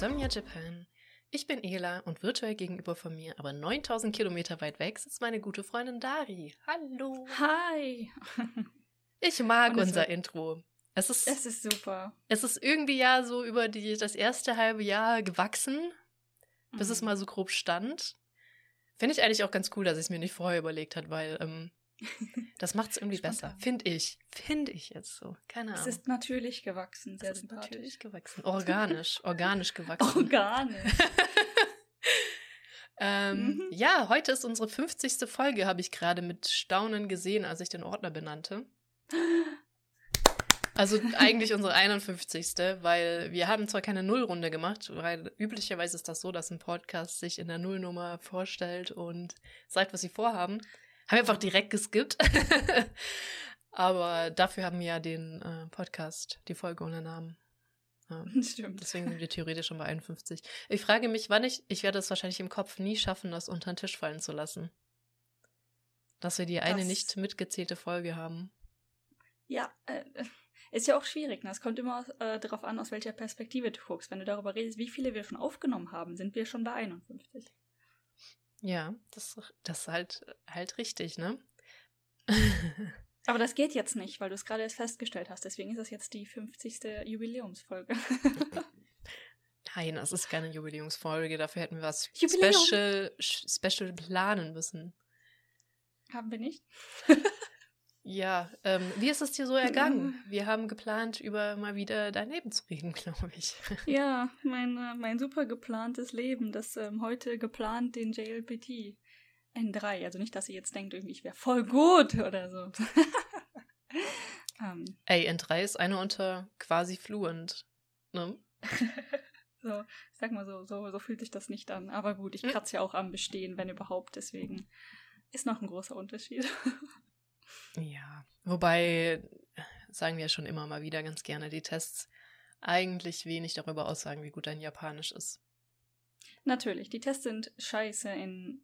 Insomnia Japan. Ich bin Ela und virtuell gegenüber von mir, aber 9000 Kilometer weit weg, sitzt meine gute Freundin Dari. Hallo. Hi. Ich mag unser Intro. Es ist, Es ist super. es ist irgendwie ja so über die, das erste halbe Jahr gewachsen, bis es Mhm. mal so grob stand. Finde ich eigentlich auch ganz cool, dass ich es mir nicht vorher überlegt hat, weil ähm, das macht es irgendwie besser. Finde ich. Finde ich jetzt so. Keine Es Ahnung. ist natürlich gewachsen, sehr es ist natürlich gewachsen. Organisch. Organisch gewachsen. Organisch. Ähm, Mhm. Ja, heute ist unsere 50. Folge, habe ich gerade mit Staunen gesehen, als ich den Ordner benannte. Also eigentlich unsere 51. Weil wir haben zwar keine Nullrunde gemacht, weil üblicherweise ist das so, dass ein Podcast sich in der Nullnummer vorstellt und sagt, was sie vorhaben. Haben wir einfach direkt geskippt. Aber dafür haben wir ja den äh, Podcast, die Folge ohne Namen. Ähm, Stimmt. Deswegen sind wir theoretisch schon bei 51. Ich frage mich, wann ich, ich werde es wahrscheinlich im Kopf nie schaffen, das unter den Tisch fallen zu lassen. Dass wir die eine Das- nicht mitgezählte Folge haben. Ja, äh, ist ja auch schwierig. Ne? Es kommt immer äh, darauf an, aus welcher Perspektive du guckst. Wenn du darüber redest, wie viele wir schon aufgenommen haben, sind wir schon bei 51. Ja, das, das ist halt, halt richtig, ne? Aber das geht jetzt nicht, weil du es gerade erst festgestellt hast. Deswegen ist das jetzt die 50. Jubiläumsfolge. Nein, das ist keine Jubiläumsfolge. Dafür hätten wir was Jubiläum. Special, Special planen müssen. haben wir nicht? Ja, ähm, wie ist es dir so ergangen? Wir haben geplant, über mal wieder dein Leben zu reden, glaube ich. Ja, mein, äh, mein super geplantes Leben, das ähm, heute geplant den JLPT N3. Also nicht, dass ihr jetzt denkt, irgendwie ich wäre voll gut oder so. ähm, Ey, N3 ist eine unter quasi fluent. Ne? so, ich sag mal so, so, so fühlt sich das nicht an. Aber gut, ich Hm. kratze ja auch am Bestehen, wenn überhaupt. Deswegen ist noch ein großer Unterschied. Ja, wobei, sagen wir schon immer mal wieder ganz gerne, die Tests eigentlich wenig darüber aussagen, wie gut dein Japanisch ist. Natürlich, die Tests sind scheiße in.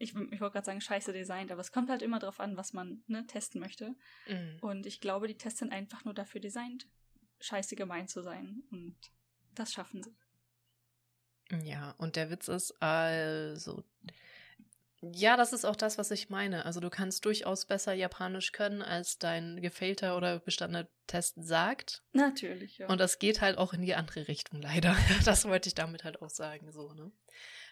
Ich, ich wollte gerade sagen, scheiße designt, aber es kommt halt immer drauf an, was man ne, testen möchte. Mhm. Und ich glaube, die Tests sind einfach nur dafür designt, scheiße gemein zu sein. Und das schaffen sie. Ja, und der Witz ist also. Ja, das ist auch das, was ich meine. Also du kannst durchaus besser Japanisch können, als dein gefailter oder bestandener Test sagt. Natürlich, ja. Und das geht halt auch in die andere Richtung, leider. Das wollte ich damit halt auch sagen, so, ne?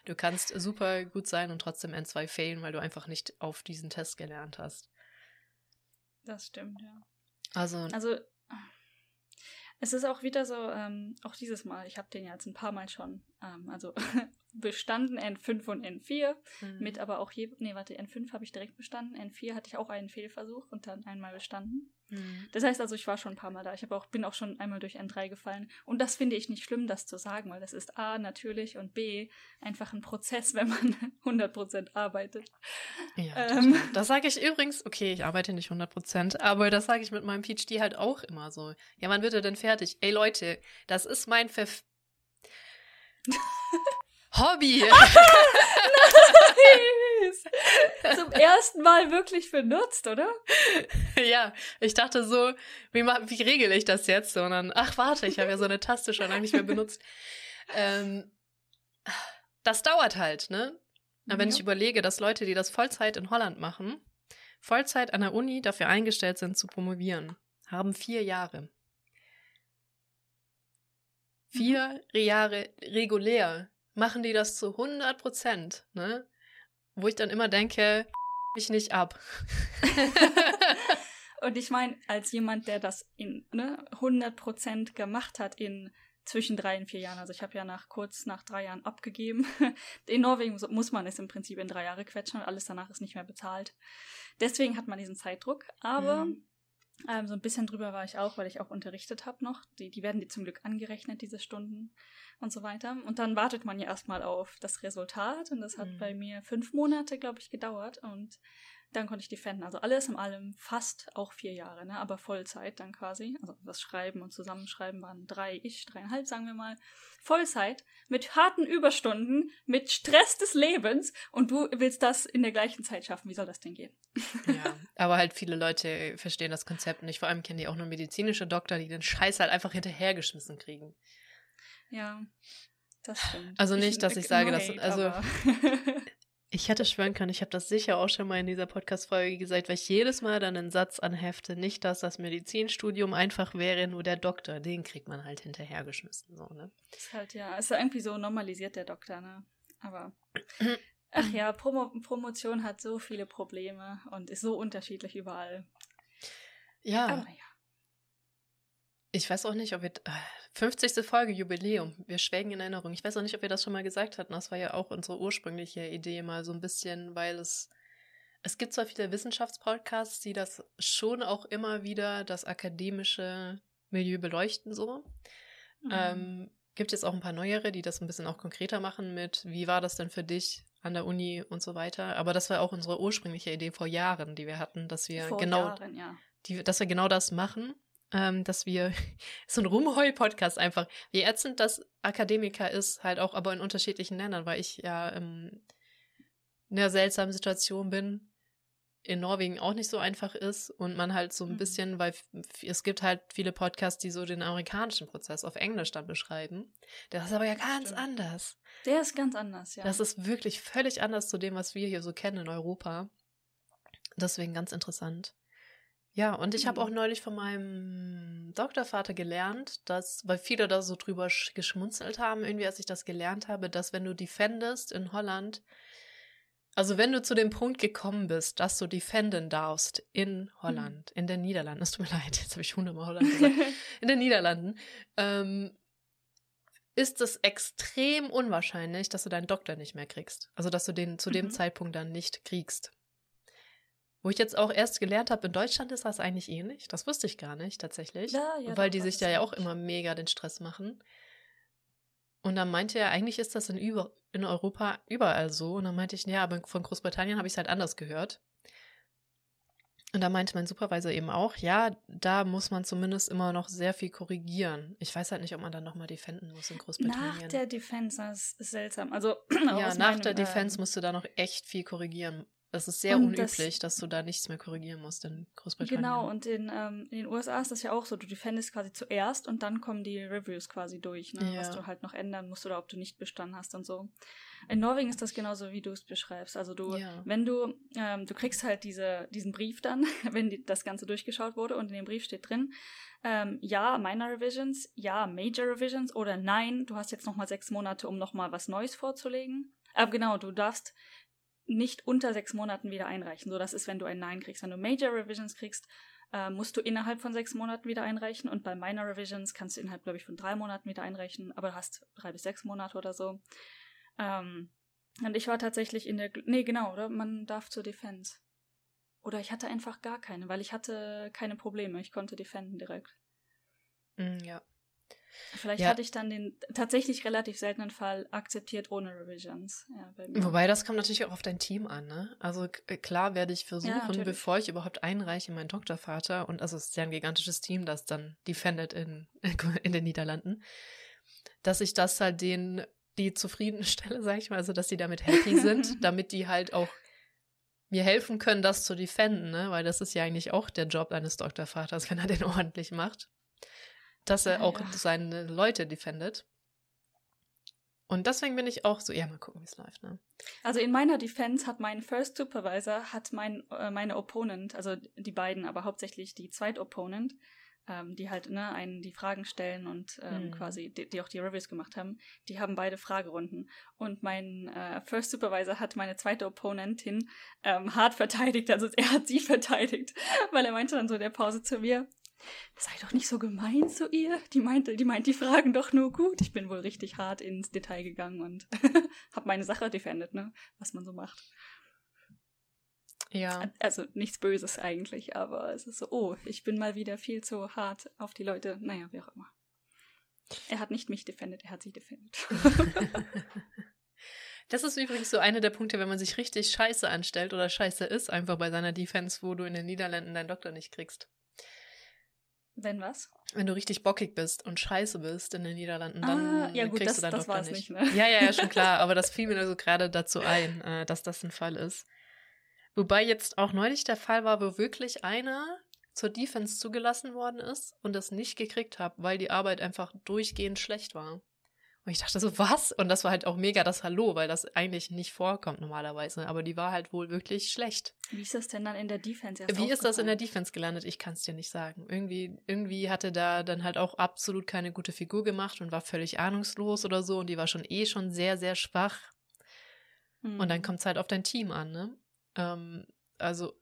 Du kannst super gut sein und trotzdem N2 failen, weil du einfach nicht auf diesen Test gelernt hast. das stimmt, ja. Also, Also, es ist auch wieder so, ähm, auch dieses Mal, ich habe den ja jetzt ein paar Mal schon, ähm, also bestanden N5 und N4, mhm. mit aber auch je, nee, warte, N5 habe ich direkt bestanden, N4 hatte ich auch einen Fehlversuch und dann einmal bestanden. Mhm. Das heißt also, ich war schon ein paar Mal da. Ich habe auch, bin auch schon einmal durch N3 gefallen. Und das finde ich nicht schlimm, das zu sagen, weil das ist A, natürlich und B, einfach ein Prozess, wenn man 100% arbeitet. Ja, Ähm. total. das sage ich übrigens, okay, ich arbeite nicht 100%, aber das sage ich mit meinem PhD halt auch immer so. Ja, wann wird er denn fertig? Ey Leute, das ist mein Verf Hobby. Zum ersten Mal wirklich benutzt, oder? ja, ich dachte so, wie, wie regel ich das jetzt? Sondern, ach warte, ich habe ja so eine Taste schon lange nicht mehr benutzt. Ähm, das dauert halt, ne? Aber wenn Ja. ich überlege, dass Leute, die das Vollzeit in Holland machen, Vollzeit an der Uni dafür eingestellt sind zu promovieren, haben vier Jahre. Vier Jahre regulär machen die das zu 100 Prozent, ne? Wo ich dann immer denke, mich nicht ab. Und ich meine, als jemand, der das in ne, 100% gemacht hat in zwischen drei und vier Jahren, also ich habe ja nach kurz nach drei Jahren abgegeben. In Norwegen muss- muss man es im Prinzip in drei Jahre quetschen und alles danach ist nicht mehr bezahlt. Deswegen hat man diesen Zeitdruck. Aber Mhm. Ähm, so ein bisschen drüber war ich auch, weil ich auch unterrichtet habe noch. Die, die werden die zum Glück angerechnet, diese Stunden und so weiter. Und dann wartet man ja erstmal auf das Resultat und das hat Mhm. bei mir fünf Monate, glaube ich, gedauert. Und Dann konnte ich defenden. Also alles in allem fast auch vier Jahre, ne? aber Vollzeit dann quasi. Also das Schreiben und Zusammenschreiben waren drei, ich, dreieinhalb, sagen wir mal. Vollzeit, mit harten Überstunden, mit Stress des Lebens und du willst das in der gleichen Zeit schaffen. Wie soll das denn gehen? Ja, aber halt viele Leute verstehen das Konzept nicht. Vor allem kennen die auch nur medizinische Doktor, die den Scheiß halt einfach hinterhergeschmissen kriegen. Ja, das stimmt. Also nicht, dass ich sage, dass also ich hätte schwören können, ich habe das sicher auch schon mal in dieser Podcast-Folge gesagt, weil ich jedes Mal dann einen Satz anhefte, nicht, dass das Medizinstudium einfach wäre, nur der Doktor, den kriegt man halt hinterhergeschmissen, so, ne? Ist halt, ja, ist irgendwie so normalisiert, der Doktor, ne? Aber, ach ja, Promo Promotion hat so viele Probleme und ist so unterschiedlich überall. Ja. Aber ja. Ich weiß auch nicht, ob wir. 50. Äh, Folge Jubiläum. Wir schwelgen in Erinnerung. Ich weiß auch nicht, ob wir das schon mal gesagt hatten. Das war ja auch unsere ursprüngliche Idee mal so ein bisschen, weil es. Es gibt zwar viele Wissenschaftspodcasts, die das schon auch immer wieder das akademische Milieu beleuchten, so. Mhm. Ähm, gibt es auch ein paar neuere, die das ein bisschen auch konkreter machen mit, wie war das denn für dich an der Uni und so weiter. Aber das war auch unsere ursprüngliche Idee vor Jahren, die wir hatten, dass wir vor genau, Jahren, ja. die, dass wir genau das machen ähm, dass wir so ein Rumheul-Podcast einfach, wie ätzend das Akademiker ist, halt auch aber in unterschiedlichen Ländern, weil ich ja ähm, in einer seltsamen Situation bin, in Norwegen auch nicht so einfach ist und man halt so ein mhm. bisschen, weil es gibt halt viele Podcasts, die so den amerikanischen Prozess auf Englisch dann beschreiben. Der ist aber ja ganz Stimmt. anders. Der ist ganz anders, ja. Das ist wirklich völlig anders zu dem, was wir hier so kennen in Europa. Deswegen ganz interessant. Ja, und ich habe auch mhm. neulich von meinem Doktorvater gelernt, dass, weil viele da so drüber geschmunzelt haben, irgendwie, als ich das gelernt habe, dass wenn du defendest in Holland, also wenn du zu dem Punkt gekommen bist, dass du defenden darfst in mhm. Holland, in den Niederlanden, es tut mir leid, jetzt habe ich hundertmal Holland gesagt, in den Niederlanden, ähm, ist es extrem unwahrscheinlich, dass du deinen Doktor nicht mehr kriegst. Also dass du den zu dem mhm. Zeitpunkt dann nicht kriegst. Wo ich jetzt auch erst gelernt habe, in Deutschland ist das eigentlich ähnlich. Das wusste ich gar nicht tatsächlich. Ja, ja, weil die sich da ja auch immer mega den Stress machen. Und dann meinte er, eigentlich ist das in, über, in Europa überall so. Und dann meinte ich, ja, aber von Großbritannien habe ich es halt anders gehört. Und da meinte mein Supervisor eben auch, ja, da muss man zumindest immer noch sehr viel korrigieren. Ich weiß halt nicht, ob man dann nochmal defenden muss in Großbritannien. Nach der Defense, das ist seltsam. Also, ja, nach der Defense musst du da noch echt viel korrigieren. Es ist sehr und unüblich, das, dass du da nichts mehr korrigieren musst in Großbritannien. Genau, und in, ähm, in den USA ist das ja auch so. Du defendest quasi zuerst und dann kommen die Reviews quasi durch, ne? Ja. was du halt noch ändern musst oder ob du nicht bestanden hast und so. In Norwegen ist das genauso, wie du es beschreibst. Also du, ja. wenn du, ähm, du kriegst halt diese, diesen Brief dann, wenn die, das Ganze durchgeschaut wurde und in dem Brief steht drin, ähm, ja, Minor Revisions, ja, Major Revisions oder nein, du hast jetzt nochmal sechs Monate, um nochmal was Neues vorzulegen. Aber genau, du darfst nicht unter sechs Monaten wieder einreichen. So, das ist, wenn du ein Nein kriegst. Wenn du Major Revisions kriegst, äh, musst du innerhalb von sechs Monaten wieder einreichen. Und bei Minor Revisions kannst du innerhalb, glaube ich, von drei Monaten wieder einreichen, aber du hast drei bis sechs Monate oder so. Ähm, und ich war tatsächlich in der, nee, genau, oder? Man darf zur Defense. Oder ich hatte einfach gar keine, weil ich hatte keine Probleme. Ich konnte defenden direkt. Mm, ja. Vielleicht ja. hatte ich dann den tatsächlich relativ seltenen Fall akzeptiert ohne Revisions. Ja, Wobei das kommt natürlich auch auf dein Team an, ne? Also äh, klar werde ich versuchen, ja, bevor ich überhaupt einreiche, meinen Doktorvater, und also es ist ja ein gigantisches Team, das dann defendet in, in den Niederlanden, dass ich das halt denen die zufriedenstelle, sag ich mal, also dass die damit happy sind, damit die halt auch mir helfen können, das zu defenden, ne? Weil das ist ja eigentlich auch der Job eines Doktorvaters, wenn er den ordentlich macht dass er ah, auch ja. seine Leute defendet. Und deswegen bin ich auch so, ja, mal gucken, wie es läuft, ne? Also in meiner Defense hat mein First Supervisor, hat mein, äh, meine Opponent, also die beiden, aber hauptsächlich die Zweit-Opponent, ähm, die halt, ne, einen die Fragen stellen und ähm, hm. quasi, die, die, auch die Reviews gemacht haben, die haben beide Fragerunden. Und mein äh, First Supervisor hat meine zweite Opponentin ähm, hart verteidigt, also er hat sie verteidigt, weil er meinte dann so in der Pause zu mir, sei doch nicht so gemein zu ihr. Die meinte, die meint die Fragen doch nur gut. Ich bin wohl richtig hart ins Detail gegangen und habe meine Sache defendet, ne? Was man so macht. Ja. Also nichts Böses eigentlich, aber es ist so, oh, ich bin mal wieder viel zu hart auf die Leute. Naja, wie auch immer. Er hat nicht mich defendet, er hat sie defendet. Das ist übrigens so einer der Punkte, wenn man sich richtig scheiße anstellt oder scheiße ist, einfach bei seiner Defense, wo du in den Niederlanden deinen Doktor nicht kriegst. Wenn was? Wenn du richtig bockig bist und scheiße bist in den Niederlanden, dann ah, ja, gut, kriegst das, du deinen das Doktor nicht. nicht ne? Ja, ja, ja, schon klar, aber das fiel mir nur so gerade dazu ein, äh, dass das ein Fall ist. Wobei jetzt auch neulich der Fall war, wo wirklich einer zur Defense zugelassen worden ist und das nicht gekriegt hat, weil die Arbeit einfach durchgehend schlecht war. Und ich dachte so, was? Und das war halt auch mega das Hallo, weil das eigentlich nicht vorkommt normalerweise. Aber die war halt wohl wirklich schlecht. Wie ist das denn dann in der Defense? Wie ist das in der? Defense gelandet? Ich kann es dir nicht sagen. Irgendwie, irgendwie hatte da dann halt auch absolut keine gute Figur gemacht und war völlig ahnungslos oder so. Und die war schon eh schon sehr, sehr schwach. Und dann Mhm. kommt es halt auf dein Team an, ne? Ähm, also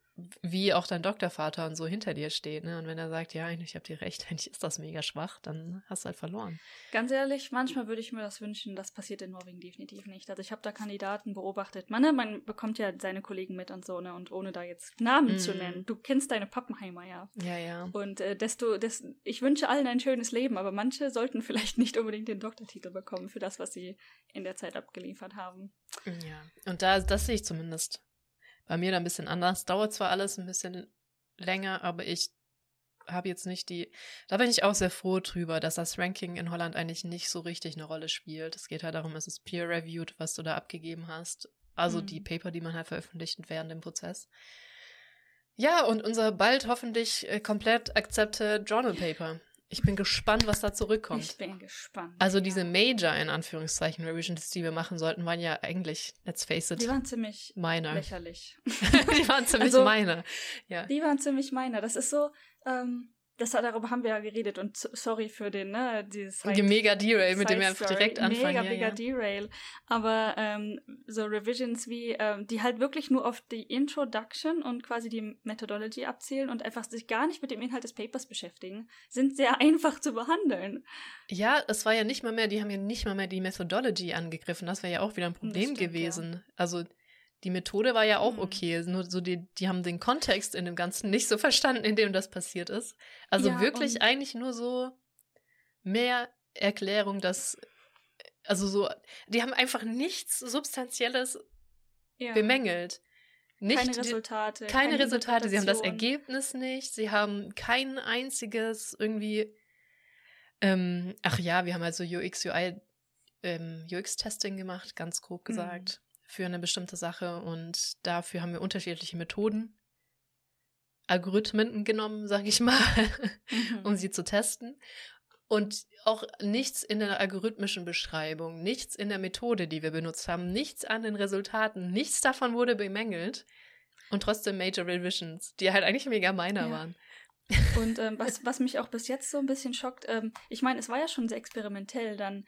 wie auch dein Doktorvater und so hinter dir steht, ne? Und wenn er sagt, ja, eigentlich habt ihr recht, eigentlich ist das mega schwach, dann hast du halt verloren. Ganz ehrlich, manchmal würde ich mir das wünschen, das passiert in Norwegen definitiv nicht. Also ich habe da Kandidaten beobachtet. Man, ne, man bekommt ja seine Kollegen mit und so, ne? Und ohne da jetzt Namen zu Mhm. nennen. Du kennst deine Pappenheimer ja. Ja, ja. Und äh, desto, des, ich wünsche allen ein schönes Leben, aber manche sollten vielleicht nicht unbedingt den Doktortitel bekommen für das, was sie in der Zeit abgeliefert haben. Ja. Und da, das sehe ich zumindest bei mir da ein bisschen anders. Dauert zwar alles ein bisschen länger, aber ich habe jetzt nicht die. Da bin ich auch sehr froh drüber, dass das Ranking in Holland eigentlich nicht so richtig eine Rolle spielt. Es geht halt darum, es ist peer-reviewed, was du da abgegeben hast. Also Mhm. die Paper, die man halt veröffentlicht während dem Prozess. Ja, und unser bald hoffentlich äh, komplett accepted Journal Paper. Ich bin gespannt, was da zurückkommt. Ich bin gespannt. Also ja. diese Major in Anführungszeichen Revisions, die wir machen sollten, waren ja eigentlich, let's face it, Die waren ziemlich meine. lächerlich. die waren ziemlich Also- meine. Ja. Die waren ziemlich meine. Das ist so, ähm, das, darüber haben wir ja geredet und so- sorry für den, ne, dieses Die mega Derail, mit dem wir einfach direkt anfangen. Mega, ja, mega ja. Derail. Aber ähm, so Revisions wie, ähm, die halt wirklich nur auf die Introduction und quasi die Methodology abzielen und einfach sich gar nicht mit dem Inhalt des Papers beschäftigen, sind sehr einfach zu behandeln. ja, es war ja nicht mal mehr, die haben ja nicht mal mehr die Methodology angegriffen. Das wäre ja auch wieder ein Problem stimmt, gewesen. Also die Methode war ja auch Mhm. okay, nur so die, die haben den Kontext in dem Ganzen nicht so verstanden, in dem das passiert ist. Also Ja, wirklich eigentlich nur so mehr Erklärung, dass also so, die haben einfach nichts Substanzielles Ja. bemängelt. Nicht keine die- Resultate. keine Resultate, sie haben das. Ergebnis nicht, sie haben kein einziges irgendwie, ähm, ach ja, wir haben also UX, UI, ähm, UX-Testing gemacht, ganz grob Mhm. gesagt, für eine bestimmte Sache und dafür haben wir unterschiedliche Methoden, Algorithmen genommen, sage ich mal, Mhm. um sie zu testen. Und auch nichts in der algorithmischen Beschreibung, nichts in der Methode, die wir benutzt haben, nichts an den Resultaten, nichts davon wurde bemängelt. Und trotzdem Major Revisions, die halt eigentlich mega minor Ja. waren. Und ähm, was, was mich auch bis jetzt so ein bisschen schockt, ähm, ich meine, es war ja schon sehr experimentell, dann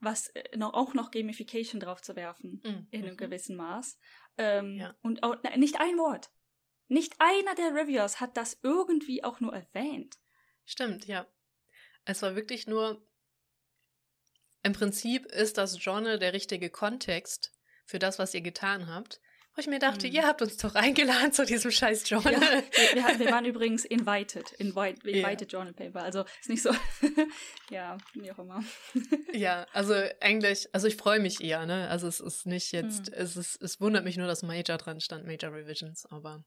was äh, noch, auch noch Gamification drauf zu werfen, in einem Mhm. gewissen Maß. Ähm, Ja. Und auch, na, nicht ein Wort. Nicht einer der Reviewers hat das irgendwie auch nur erwähnt. Stimmt, ja. Es war wirklich nur. Im Prinzip ist das Journal der richtige Kontext für das, was ihr getan habt. Wo ich mir dachte, Mhm. ihr habt uns doch eingeladen zu diesem scheiß Journal. Ja, wir, wir, wir waren übrigens invited, invite, Ja. invited Journal Paper. Also ist nicht so, ja, wie auch immer. Ja, also eigentlich, also ich freue mich eher, ne? Also es ist nicht jetzt, Mhm. es ist, es wundert mich nur, dass Major dran stand, Major Revisions, aber.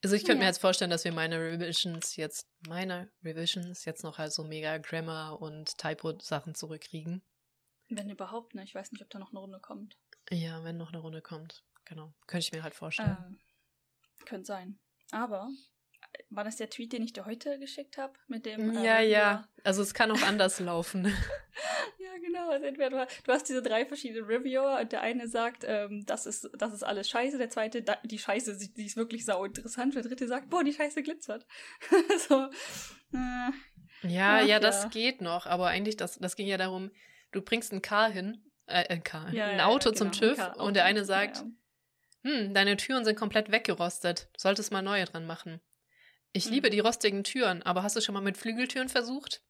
Also ich könnte mir Ja. jetzt vorstellen, dass wir meine Revisions jetzt, meine Revisions jetzt noch halt so mega Grammar und Typo-Sachen zurückkriegen. Wenn überhaupt, ne? Ich weiß nicht, ob da noch eine Runde kommt. Ja, wenn noch eine Runde kommt. Genau. Könnte ich mir halt vorstellen. Äh, könnte sein. Aber äh, war das der Tweet, den ich dir heute geschickt habe? Mit dem. äh, ja, ja. Reviewer? Also es kann auch anders laufen. Ja, genau. Also entweder du, hast diese drei verschiedenen Reviewer und der eine sagt, ähm, das, ist, das ist alles scheiße. Der zweite, da, die Scheiße, die ist wirklich sau interessant. Der dritte sagt, boah, die Scheiße glitzert. so. Äh, Ja, Ach, ja, das ja. geht noch, aber eigentlich, das, das ging ja darum, du bringst ein Car hin, äh, ein Car, ja, ein ja, Auto ja, zum genau, TÜV und der eine sagt, Ja, ja. Hm, deine Türen sind komplett weggerostet, solltest mal neue dran machen. Ich Mhm. liebe die rostigen Türen, aber hast du schon mal mit Flügeltüren versucht?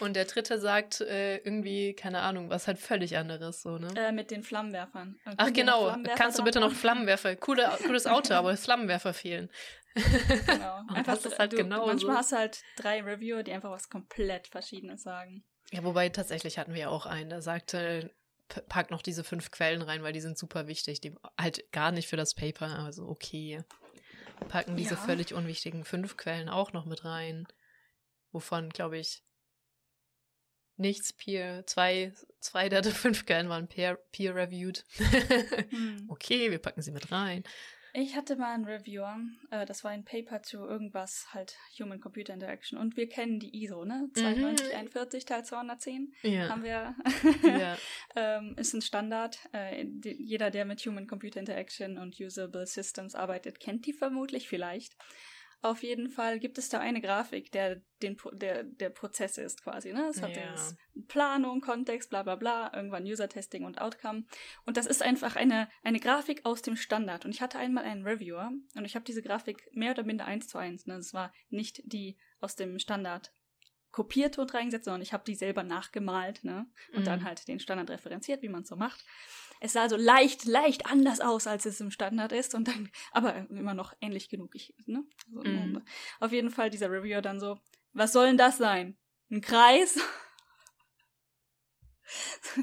Und der dritte sagt äh, irgendwie, keine Ahnung, was halt völlig anderes, so, ne? Äh, mit den Flammenwerfern. Und Ach genau, kannst du bitte noch? Flammenwerfer, Coole, cooles Auto, aber Flammenwerfer fehlen. Genau. Einfach, das ist halt du, genau Manchmal so. hast du halt drei Reviewer, die einfach was komplett Verschiedenes sagen. Ja, wobei tatsächlich hatten wir ja auch einen, der sagte, pack noch diese fünf Quellen rein, weil die sind super wichtig. Die halt gar nicht für das Paper, also okay. Packen diese ja. völlig unwichtigen fünf Quellen auch noch mit rein. Wovon, glaube ich, nichts peer, zwei, zwei der fünf Quellen waren peer-reviewed. Peer hm. Okay, wir packen sie mit rein. Ich hatte mal einen Reviewer, äh, das war ein Paper zu irgendwas, halt Human-Computer Interaction. Und wir kennen die ISO, ne? 9241 mhm. Teil 210 ja. haben wir. ja. ähm, ist ein Standard. Äh, die, jeder, der mit Human-Computer Interaction und Usable Systems arbeitet, kennt die vermutlich vielleicht. Auf jeden Fall gibt es da eine Grafik, der den, der, der Prozess ist quasi. Ne? Es hat ja. Planung, Kontext, bla bla bla, irgendwann User-Testing und Outcome. Und das ist einfach eine, eine Grafik aus dem Standard. Und ich hatte einmal einen Reviewer und ich habe diese Grafik mehr oder minder eins zu eins. Ne? Das war nicht die aus dem Standard kopiert und reingesetzt, sondern ich habe die selber nachgemalt ne? und mhm. dann halt den Standard referenziert, wie man es so macht. Es sah so leicht, leicht anders aus, als es im Standard ist und dann, aber immer noch ähnlich genug. Ich, ne? So, mm. Auf jeden Fall dieser Reviewer dann so, was soll denn das sein? Ein Kreis?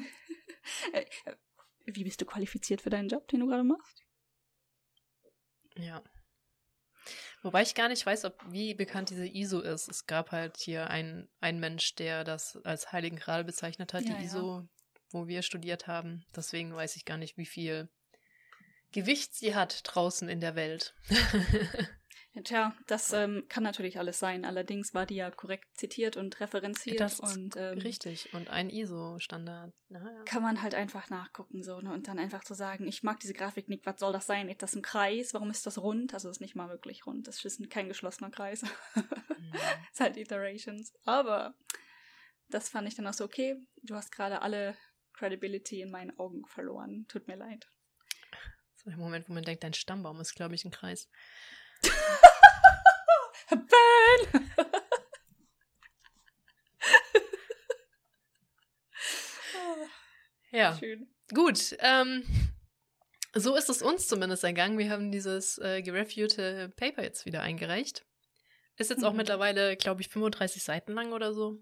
Wie bist du qualifiziert für deinen Job, den du gerade machst? Ja. Wobei ich gar nicht weiß, ob wie bekannt diese ISO ist. Es gab halt hier einen, einen Mensch, der das als Heiligen Gral bezeichnet hat, ja, die ISO wo wir studiert haben. Deswegen weiß ich gar nicht, wie viel Gewicht sie hat draußen in der Welt. Tja, das ähm, kann natürlich alles sein. Allerdings war die ja korrekt zitiert und referenziert. Das und, ähm, richtig. Und ein ISO-Standard. Naja. Kann man halt einfach nachgucken so ne? und dann einfach so sagen, ich mag diese Grafik nicht, was soll das sein? Ist das ein Kreis? Warum ist das rund? Also es ist nicht mal wirklich rund. Das ist kein geschlossener Kreis. mhm. ist halt Iterations. Aber das fand ich dann auch so, okay, du hast gerade alle Credibility in meinen Augen verloren. Tut mir leid. So ein Moment, wo man denkt, dein Stammbaum ist, glaube ich, ein Kreis. Ben! ja. Schön. Gut. Ähm, so ist es uns zumindest ergangen. Wir haben dieses äh, gereviewte Paper jetzt wieder eingereicht. Ist jetzt auch mhm. mittlerweile, glaube ich, 35 Seiten lang oder so.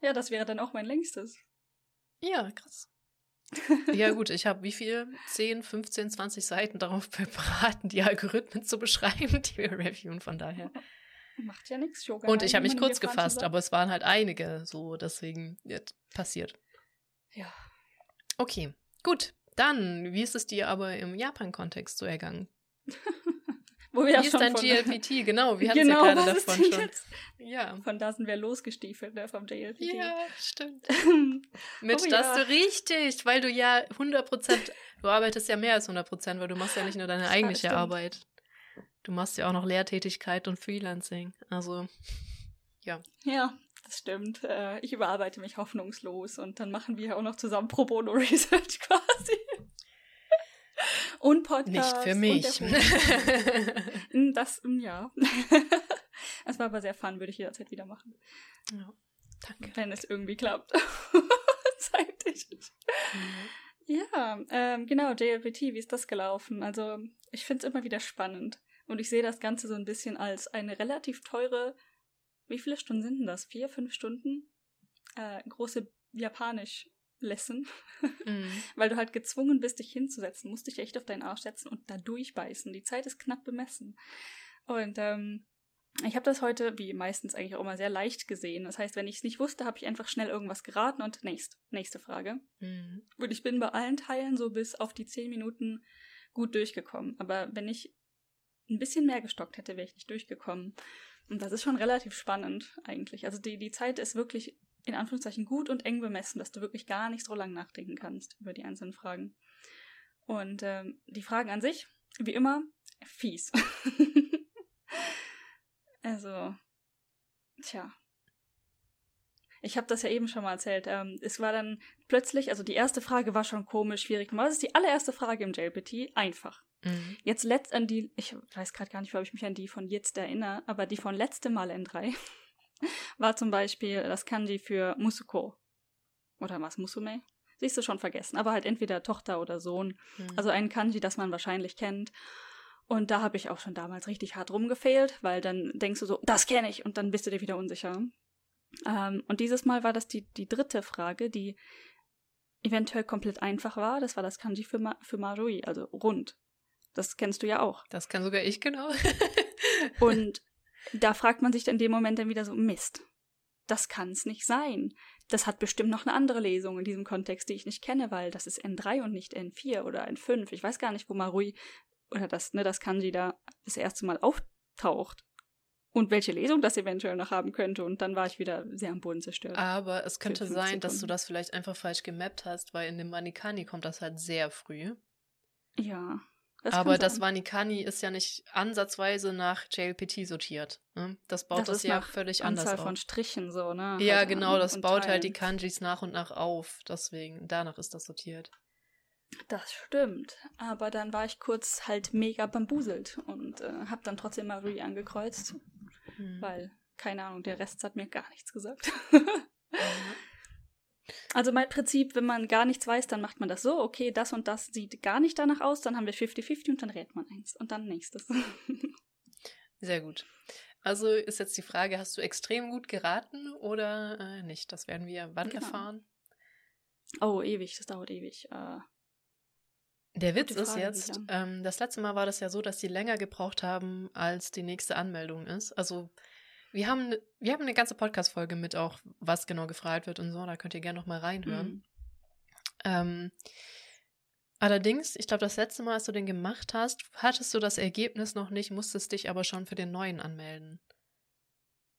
Ja, das wäre dann auch mein längstes. Ja, krass. ja, gut, ich habe wie viel? 10, 15, 20 Seiten darauf beraten, die Algorithmen zu beschreiben, die wir reviewen, von daher. Macht ja nichts, Yoga. Und ich habe mich kurz gefasst, aber es waren halt einige, so, deswegen ja, passiert. Ja. Okay, gut. Dann, wie ist es dir aber im Japan-Kontext so ergangen? Wo wir Wie ist dein GLPT? Genau, wir hatten genau, ja gerade davon schon. Jetzt? Ja. Von da sind wir losgestiefelt, ne, vom JLPT. Ja, stimmt. Mit oh, das ja. du richtig, weil du ja 100%, du arbeitest ja mehr als 100%, weil du machst ja nicht nur deine eigentliche ja, Arbeit. Du machst ja auch noch Lehrtätigkeit und Freelancing. Also, ja. Ja, das stimmt. Äh, ich überarbeite mich hoffnungslos und dann machen wir auch noch zusammen Pro Bono Research quasi und Podcast. Nicht für mich. das, ja. Es war aber sehr fun, würde ich jederzeit wieder machen. Ja, danke. Wenn es irgendwie klappt. Zeitig. Mhm. Ja, ähm, genau, JLPT, wie ist das gelaufen? Also, ich finde es immer wieder spannend. Und ich sehe das Ganze so ein bisschen als eine relativ teure, wie viele Stunden sind denn das? Vier, fünf Stunden? Äh, große Japanisch Lesson, mhm. weil du halt gezwungen bist, dich hinzusetzen, musst dich echt auf deinen Arsch setzen und da durchbeißen. Die Zeit ist knapp bemessen. Und ähm, ich habe das heute, wie meistens eigentlich auch immer, sehr leicht gesehen. Das heißt, wenn ich es nicht wusste, habe ich einfach schnell irgendwas geraten und nächst, nächste Frage. Mhm. Und ich bin bei allen Teilen so bis auf die zehn Minuten gut durchgekommen. Aber wenn ich ein bisschen mehr gestockt hätte, wäre ich nicht durchgekommen. Und das ist schon relativ spannend eigentlich. Also die, die Zeit ist wirklich in Anführungszeichen gut und eng bemessen, dass du wirklich gar nicht so lange nachdenken kannst über die einzelnen Fragen. Und ähm, die Fragen an sich, wie immer, fies. also, tja. Ich habe das ja eben schon mal erzählt. Ähm, es war dann plötzlich, also die erste Frage war schon komisch, schwierig. Was ist die allererste Frage im JLPT? Einfach. Mhm. Jetzt letzt an die, ich weiß gerade gar nicht, ob ich mich an die von jetzt erinnere, aber die von letztem Mal N3 war zum Beispiel das Kanji für Musuko. Oder was, Musume? Siehst du schon vergessen. Aber halt entweder Tochter oder Sohn. Mhm. Also ein Kanji, das man wahrscheinlich kennt. Und da habe ich auch schon damals richtig hart rumgefehlt, weil dann denkst du so, das kenne ich, und dann bist du dir wieder unsicher. Ähm, und dieses Mal war das die, die dritte Frage, die eventuell komplett einfach war, das war das Kanji für, Ma für Marui, also rund. Das kennst du ja auch. Das kann sogar ich genau. Und da fragt man sich dann in dem Moment dann wieder so, Mist, das kann es nicht sein. Das hat bestimmt noch eine andere Lesung in diesem Kontext, die ich nicht kenne, weil das ist N3 und nicht N4 oder N5. Ich weiß gar nicht, wo Marui oder das, ne, das Kanji da das erste Mal auftaucht und welche Lesung das eventuell noch haben könnte. Und dann war ich wieder sehr am Boden zerstört. Aber es könnte sein, dass du das vielleicht einfach falsch gemappt hast, weil in dem Manikani kommt das halt sehr früh. Ja. Das Aber das Vanikani ist ja nicht ansatzweise nach JLPT sortiert. Ne? Das baut das es ja völlig Anzahl anders auf. von Strichen so, ne? Ja, halt genau, das baut Teilen. halt die Kanjis nach und nach auf. Deswegen, danach ist das sortiert. Das stimmt. Aber dann war ich kurz halt mega bambuselt und äh, hab dann trotzdem Marie angekreuzt. Hm. Weil, keine Ahnung, der Rest hat mir gar nichts gesagt. Also mein Prinzip, wenn man gar nichts weiß, dann macht man das so, okay, das und das sieht gar nicht danach aus, dann haben wir 50-50 und dann rät man eins und dann nächstes. Sehr gut. Also ist jetzt die Frage, hast du extrem gut geraten oder äh, nicht? Das werden wir wann genau. erfahren? Oh, ewig, das dauert ewig. Äh, der Witz ist jetzt, ähm, das letzte Mal war das ja so, dass die länger gebraucht haben, als die nächste Anmeldung ist. Also wir haben, ne, wir haben eine ganze Podcast-Folge mit auch, was genau gefragt wird und so. Da könnt ihr gerne noch mal reinhören. Mhm. Ähm, allerdings, ich glaube, das letzte Mal, als du den gemacht hast, hattest du das Ergebnis noch nicht, musstest dich aber schon für den neuen anmelden.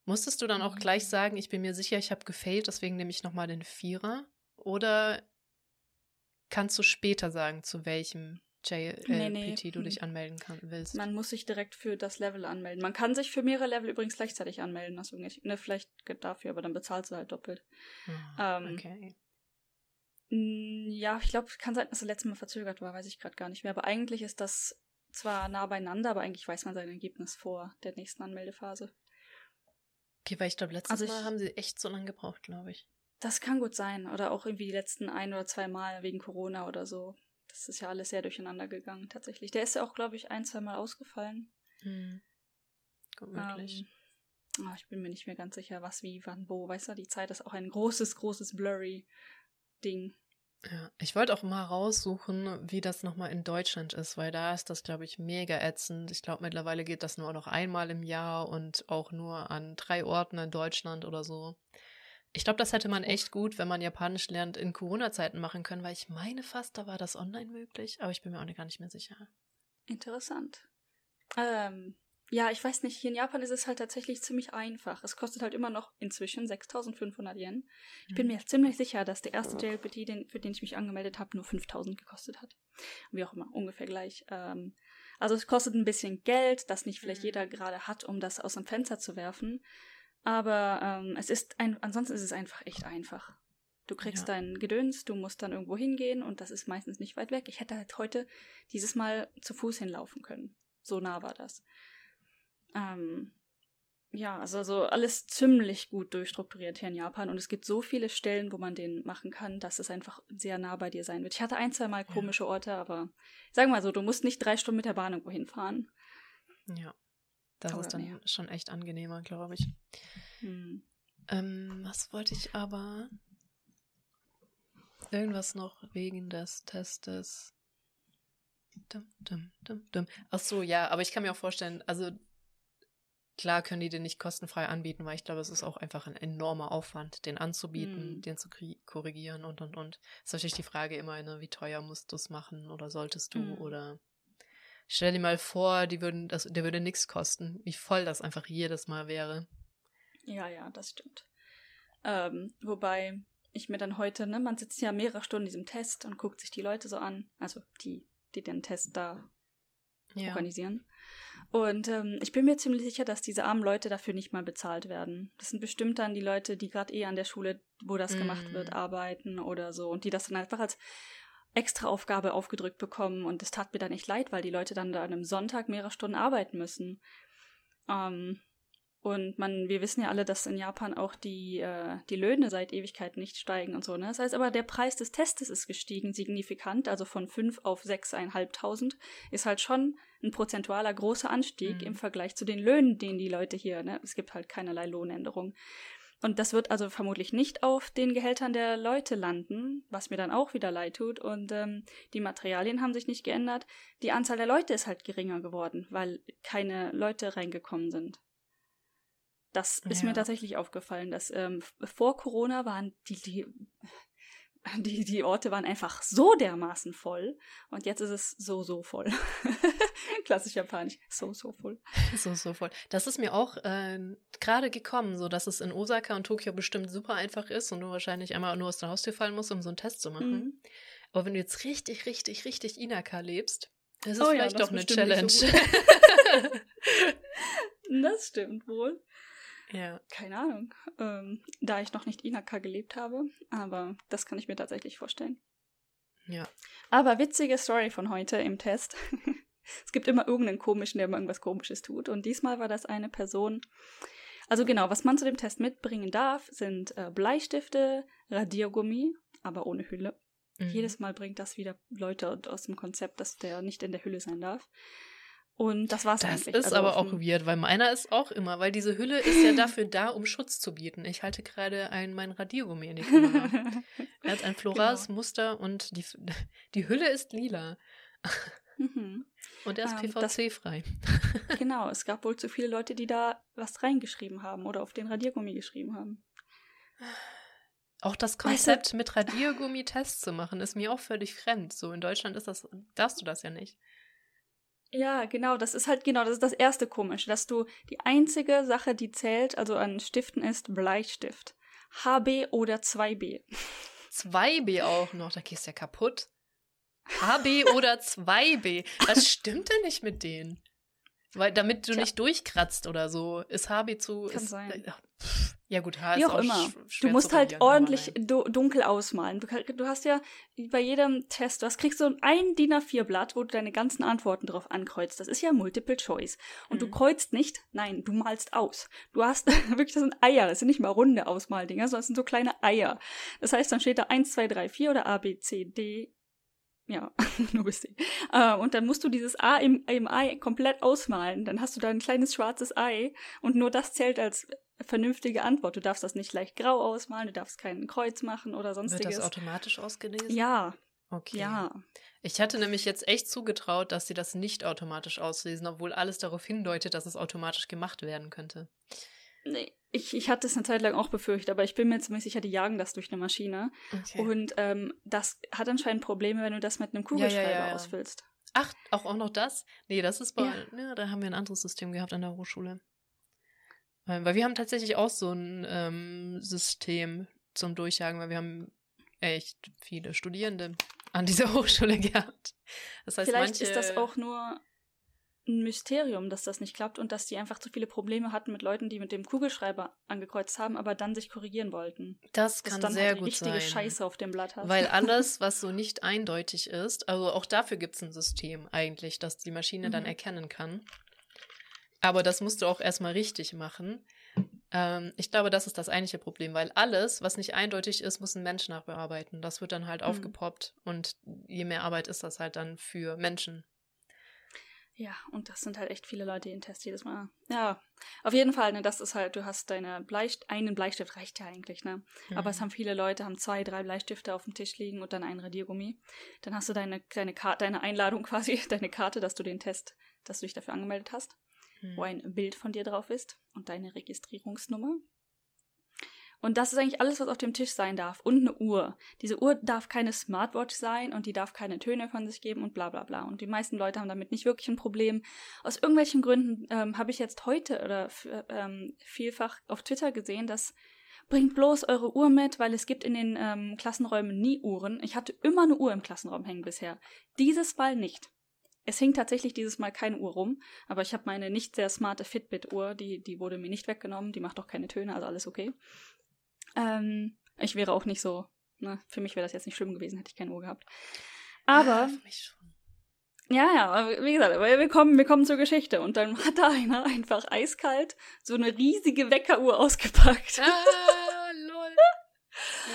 Musstest du dann auch gleich mhm. sagen, ich bin mir sicher, ich habe gefailt, deswegen nehme ich nochmal den Vierer? Oder kannst du später sagen, zu welchem JLPT nee, nee. du dich anmelden kann, willst. Man muss sich direkt für das Level anmelden. Man kann sich für mehrere Level übrigens gleichzeitig anmelden. Also nicht, ne, vielleicht dafür, aber dann bezahlst du halt doppelt. Oh, ähm, okay. Ja, ich glaube, kann sein, dass das letzte Mal verzögert war, weiß ich gerade gar nicht mehr. Aber eigentlich ist das zwar nah beieinander, aber eigentlich weiß man sein Ergebnis vor der nächsten Anmeldephase. Okay, weil ich glaube, letztes also ich, Mal haben sie echt so lange gebraucht, glaube ich. Das kann gut sein. Oder auch irgendwie die letzten ein oder zwei Mal wegen Corona oder so. Das ist ja alles sehr durcheinander gegangen, tatsächlich. Der ist ja auch, glaube ich, ein, zwei Mal ausgefallen. Hm. Gut möglich. Ähm, oh, ich bin mir nicht mehr ganz sicher, was, wie, wann, wo. Weißt du, die Zeit ist auch ein großes, großes Blurry-Ding. Ja, ich wollte auch mal raussuchen, wie das nochmal in Deutschland ist, weil da ist das, glaube ich, mega ätzend. Ich glaube, mittlerweile geht das nur noch einmal im Jahr und auch nur an drei Orten in Deutschland oder so. Ich glaube, das hätte man echt gut, wenn man Japanisch lernt, in Corona-Zeiten machen können, weil ich meine fast, da war das online möglich, aber ich bin mir auch gar nicht mehr sicher. Interessant. Ähm, ja, ich weiß nicht, hier in Japan ist es halt tatsächlich ziemlich einfach. Es kostet halt immer noch inzwischen 6500 Yen. Ich bin mhm. mir ziemlich sicher, dass der erste JLPT, den, für den ich mich angemeldet habe, nur 5000 gekostet hat. Wie auch immer, ungefähr gleich. Ähm, also es kostet ein bisschen Geld, das nicht vielleicht mhm. jeder gerade hat, um das aus dem Fenster zu werfen. Aber ähm, es ist ein, ansonsten ist es einfach echt einfach. Du kriegst ja. dein Gedöns, du musst dann irgendwo hingehen und das ist meistens nicht weit weg. Ich hätte halt heute dieses Mal zu Fuß hinlaufen können. So nah war das. Ähm, ja, also, also alles ziemlich gut durchstrukturiert hier in Japan und es gibt so viele Stellen, wo man den machen kann, dass es einfach sehr nah bei dir sein wird. Ich hatte ein, zwei Mal komische Orte, aber sagen wir mal so, du musst nicht drei Stunden mit der Bahn irgendwo hinfahren. Ja. Das aber ist dann mehr. schon echt angenehmer, glaube ich. Hm. Ähm, was wollte ich aber? Irgendwas noch wegen des Testes. Dum, dum, dum, dum. Ach so, ja, aber ich kann mir auch vorstellen, also klar können die den nicht kostenfrei anbieten, weil ich glaube, es ist auch einfach ein enormer Aufwand, den anzubieten, hm. den zu korrigieren und und und. Ist natürlich die Frage immer, ne, wie teuer musst du es machen oder solltest du hm. oder Stell dir mal vor, die würden, das, der würde nichts kosten. Wie voll das einfach jedes Mal wäre. Ja, ja, das stimmt. Ähm, wobei ich mir dann heute, ne, man sitzt ja mehrere Stunden in diesem Test und guckt sich die Leute so an, also die, die den Test da ja. organisieren. Und ähm, ich bin mir ziemlich sicher, dass diese armen Leute dafür nicht mal bezahlt werden. Das sind bestimmt dann die Leute, die gerade eh an der Schule, wo das mm. gemacht wird, arbeiten oder so und die das dann einfach als extra Aufgabe aufgedrückt bekommen und es tat mir dann echt leid, weil die Leute dann da an einem Sonntag mehrere Stunden arbeiten müssen. Ähm, und man, wir wissen ja alle, dass in Japan auch die, äh, die Löhne seit Ewigkeiten nicht steigen und so. Ne? Das heißt aber, der Preis des Testes ist gestiegen, signifikant, also von 5 auf 6.500 ist halt schon ein prozentualer großer Anstieg mhm. im Vergleich zu den Löhnen, den die Leute hier, ne? es gibt halt keinerlei Lohnänderung. Und das wird also vermutlich nicht auf den Gehältern der Leute landen, was mir dann auch wieder leid tut. Und ähm, die Materialien haben sich nicht geändert. Die Anzahl der Leute ist halt geringer geworden, weil keine Leute reingekommen sind. Das ist Ja. mir tatsächlich aufgefallen, dass ähm, vor Corona waren die, die, die, die Orte waren einfach so dermaßen voll und jetzt ist es so, so voll. Klassisch japanisch. So, so voll. So, so voll. Das ist mir auch äh, gerade gekommen, so dass es in Osaka und Tokio bestimmt super einfach ist und du wahrscheinlich einmal nur aus der Haustür fallen musst, um so einen Test zu machen. Mhm. Aber wenn du jetzt richtig, richtig, richtig Inaka lebst, ist es Oh ja, vielleicht das doch eine Challenge. so Das stimmt wohl. Ja. Keine Ahnung. Ähm, da ich noch nicht Inaka gelebt habe, aber das kann ich mir tatsächlich vorstellen. Ja. Aber witzige Story von heute im Test. es gibt immer irgendeinen komischen, der immer irgendwas komisches tut. Und diesmal war das eine Person. Also genau, was man zu dem Test mitbringen darf, sind äh, Bleistifte, Radiergummi, aber ohne Hülle. Mhm. Jedes Mal bringt das wieder Leute aus dem Konzept, dass der nicht in der Hülle sein darf. Und das war's Das eigentlich. ist Also aber auch weird, weil meiner ist auch immer, weil diese Hülle ist ja dafür da, um Schutz zu bieten. Ich halte gerade ein, mein Radiergummi in die Kamera. Er hat ein Genau. Muster und die, die Hülle ist lila. Mhm. Und er ist Ähm, das- PVC-frei. Genau, es gab wohl zu viele Leute, die da was reingeschrieben haben oder auf den Radiergummi geschrieben haben. Auch das Weißt du- Konzept, mit Radiergummi Tests zu machen, ist mir auch völlig fremd. So in Deutschland ist das, darfst du das ja nicht. Ja, genau, das ist halt genau, das ist das erste komische, dass du die einzige Sache, die zählt, also an Stiften ist Bleistift. HB oder 2B. 2B auch noch, da gehst du ja kaputt. HB oder 2B. Was stimmt denn nicht mit denen? Weil damit du Tja. nicht durchkratzt oder so, ist HB zu. Kann ist, sein. Pff, Ja gut, H Wie ist auch auch immer. Du musst halt ordentlich du dunkel ausmalen. Du, du hast ja bei jedem Test, du hast, kriegst so ein DIN A4-Blatt, wo du deine ganzen Antworten drauf ankreuzt. Das ist ja Multiple Choice. Und du Mhm. kreuzt nicht, nein, du malst aus. Du hast wirklich, das sind Eier, das sind nicht mal runde Ausmaldinger, sondern das sind so kleine Eier. Das heißt, dann steht da 1, 2, 3, 4 oder A, B, C, D. Ja, nur bis C. Äh, und dann musst du dieses A im, im Ei komplett ausmalen. Dann hast du da ein kleines schwarzes Ei und nur das zählt als vernünftige Antwort. Du darfst das nicht leicht grau ausmalen, du darfst kein Kreuz machen oder Wird sonstiges. das automatisch ausgelesen? ja, Okay. ja. Ich hatte nämlich jetzt echt zugetraut, dass sie das nicht automatisch auslesen, obwohl alles darauf hindeutet, dass es automatisch gemacht werden könnte. Nee, ich, ich hatte es eine Zeit lang auch befürchtet, aber ich bin mir ziemlich sicher, die jagen das durch eine Maschine. Okay. Und ähm, das hat anscheinend Probleme, wenn du das mit einem Kugelschreiber ja, ja. ausfüllst. Ach, auch, auch noch das? Nee, das ist bei. Ja. Ja. da haben wir ein anderes System gehabt an der Hochschule. Weil, weil wir haben tatsächlich auch so ein ähm, System zum Durchjagen, weil wir haben echt viele Studierende an dieser Hochschule gehabt. Das heißt, Vielleicht manche, ist das auch nur ein Mysterium, dass das nicht klappt und dass die einfach zu viele Probleme hatten mit Leuten, die mit dem Kugelschreiber angekreuzt haben, aber dann sich korrigieren wollten. Das kann dann sehr halt die gut richtige sein. Scheiße auf dem Blatt hast. Weil alles, was so nicht eindeutig ist, also auch dafür gibt es ein System eigentlich, dass die Maschine dann Mhm. erkennen kann. Aber das musst du auch erstmal richtig machen. Ähm, ich glaube, das ist das eigentliche Problem, weil alles, was nicht eindeutig ist, muss ein Mensch nachbearbeiten. Das wird dann halt Mhm. aufgepoppt und je mehr Arbeit ist das halt dann für Menschen. Ja, und das sind halt echt viele Leute, die den Test jedes Mal. Ja, auf jeden Fall, ne, das ist halt, du hast deine Bleistift, einen Bleistift reicht ja eigentlich, ne? Aber es Mhm. haben viele Leute, haben zwei, drei Bleistifte auf dem Tisch liegen und dann einen Radiergummi. Dann hast du deine, deine, Karte, deine Einladung quasi, deine Karte, dass du den Test, dass du dich dafür angemeldet hast, Mhm. wo ein Bild von dir drauf ist und deine Registrierungsnummer. Und das ist eigentlich alles, was auf dem Tisch sein darf. Und eine Uhr. Diese Uhr darf keine Smartwatch sein und die darf keine Töne von sich geben und bla bla bla. Und die meisten Leute haben damit nicht wirklich ein Problem. Aus irgendwelchen Gründen ähm, habe ich jetzt heute oder ähm, vielfach auf Twitter gesehen, dass bringt bloß eure Uhr mit, weil es gibt in den ähm, Klassenräumen nie Uhren. Ich hatte immer eine Uhr im Klassenraum hängen bisher. Dieses Mal nicht. Es hing tatsächlich dieses Mal keine Uhr rum, aber ich habe meine nicht sehr smarte Fitbit-Uhr, die, die wurde mir nicht weggenommen, die macht auch keine Töne, also alles okay. Ähm, ich wäre auch nicht so, ne, für mich wäre das jetzt nicht schlimm gewesen, hätte ich keine Uhr gehabt. Aber, Ah, für mich schon. ja, ja, wie gesagt, aber wir kommen, wir kommen zur Geschichte und dann hat da einer einfach eiskalt so eine riesige Weckeruhr ausgepackt. Ah, lol.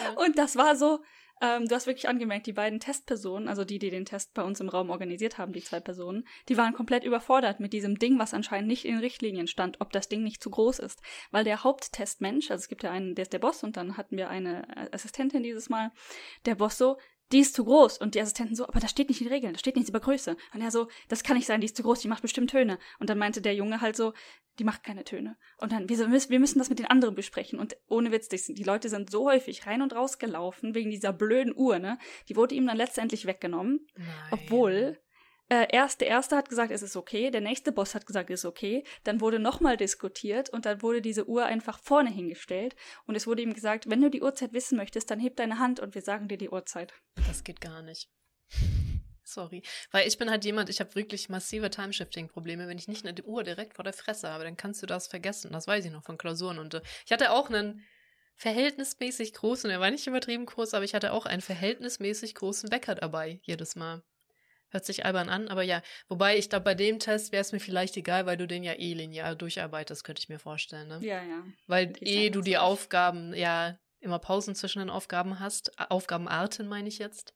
Ja. Und das war so, ähm, du hast wirklich angemerkt, die beiden Testpersonen, also die, die den Test bei uns im Raum organisiert haben, die zwei Personen, die waren komplett überfordert mit diesem Ding, was anscheinend nicht in Richtlinien stand, ob das Ding nicht zu groß ist. Weil der Haupttestmensch, also es gibt ja einen, der ist der Boss und dann hatten wir eine Assistentin dieses Mal, der Boss so, die ist zu groß. Und die Assistenten so, aber das steht nicht in den Regeln, das steht nichts über Größe. Und er so, das kann nicht sein, die ist zu groß, die macht bestimmt Töne. Und dann meinte der Junge halt so, die macht keine Töne. Und dann, wir, wir müssen das mit den anderen besprechen. Und ohne Witz, die Leute sind so häufig rein und raus gelaufen wegen dieser blöden Uhr, ne? Die wurde ihm dann letztendlich weggenommen. Nein. Obwohl äh, erst, der erste hat gesagt, es ist okay, der nächste Boss hat gesagt, es ist okay. Dann wurde nochmal diskutiert und dann wurde diese Uhr einfach vorne hingestellt und es wurde ihm gesagt, wenn du die Uhrzeit wissen möchtest, dann heb deine Hand und wir sagen dir die Uhrzeit. Das geht gar nicht. Sorry. Weil ich bin halt jemand, ich habe wirklich massive Timeshifting-Probleme. Wenn ich nicht eine Uhr direkt vor der Fresse habe, dann kannst du das vergessen. Das weiß ich noch von Klausuren. Und äh, ich hatte auch einen verhältnismäßig großen, er war nicht übertrieben groß, aber ich hatte auch einen verhältnismäßig großen Wecker dabei, jedes Mal. Hört sich albern an, aber ja. Wobei, ich glaube, bei dem Test wäre es mir vielleicht egal, weil du den ja eh linear durcharbeitest, könnte ich mir vorstellen, ne? Ja, ja. Weil eh du die Aufgaben, ja, immer Pausen zwischen den Aufgaben hast. Aufgabenarten meine ich jetzt.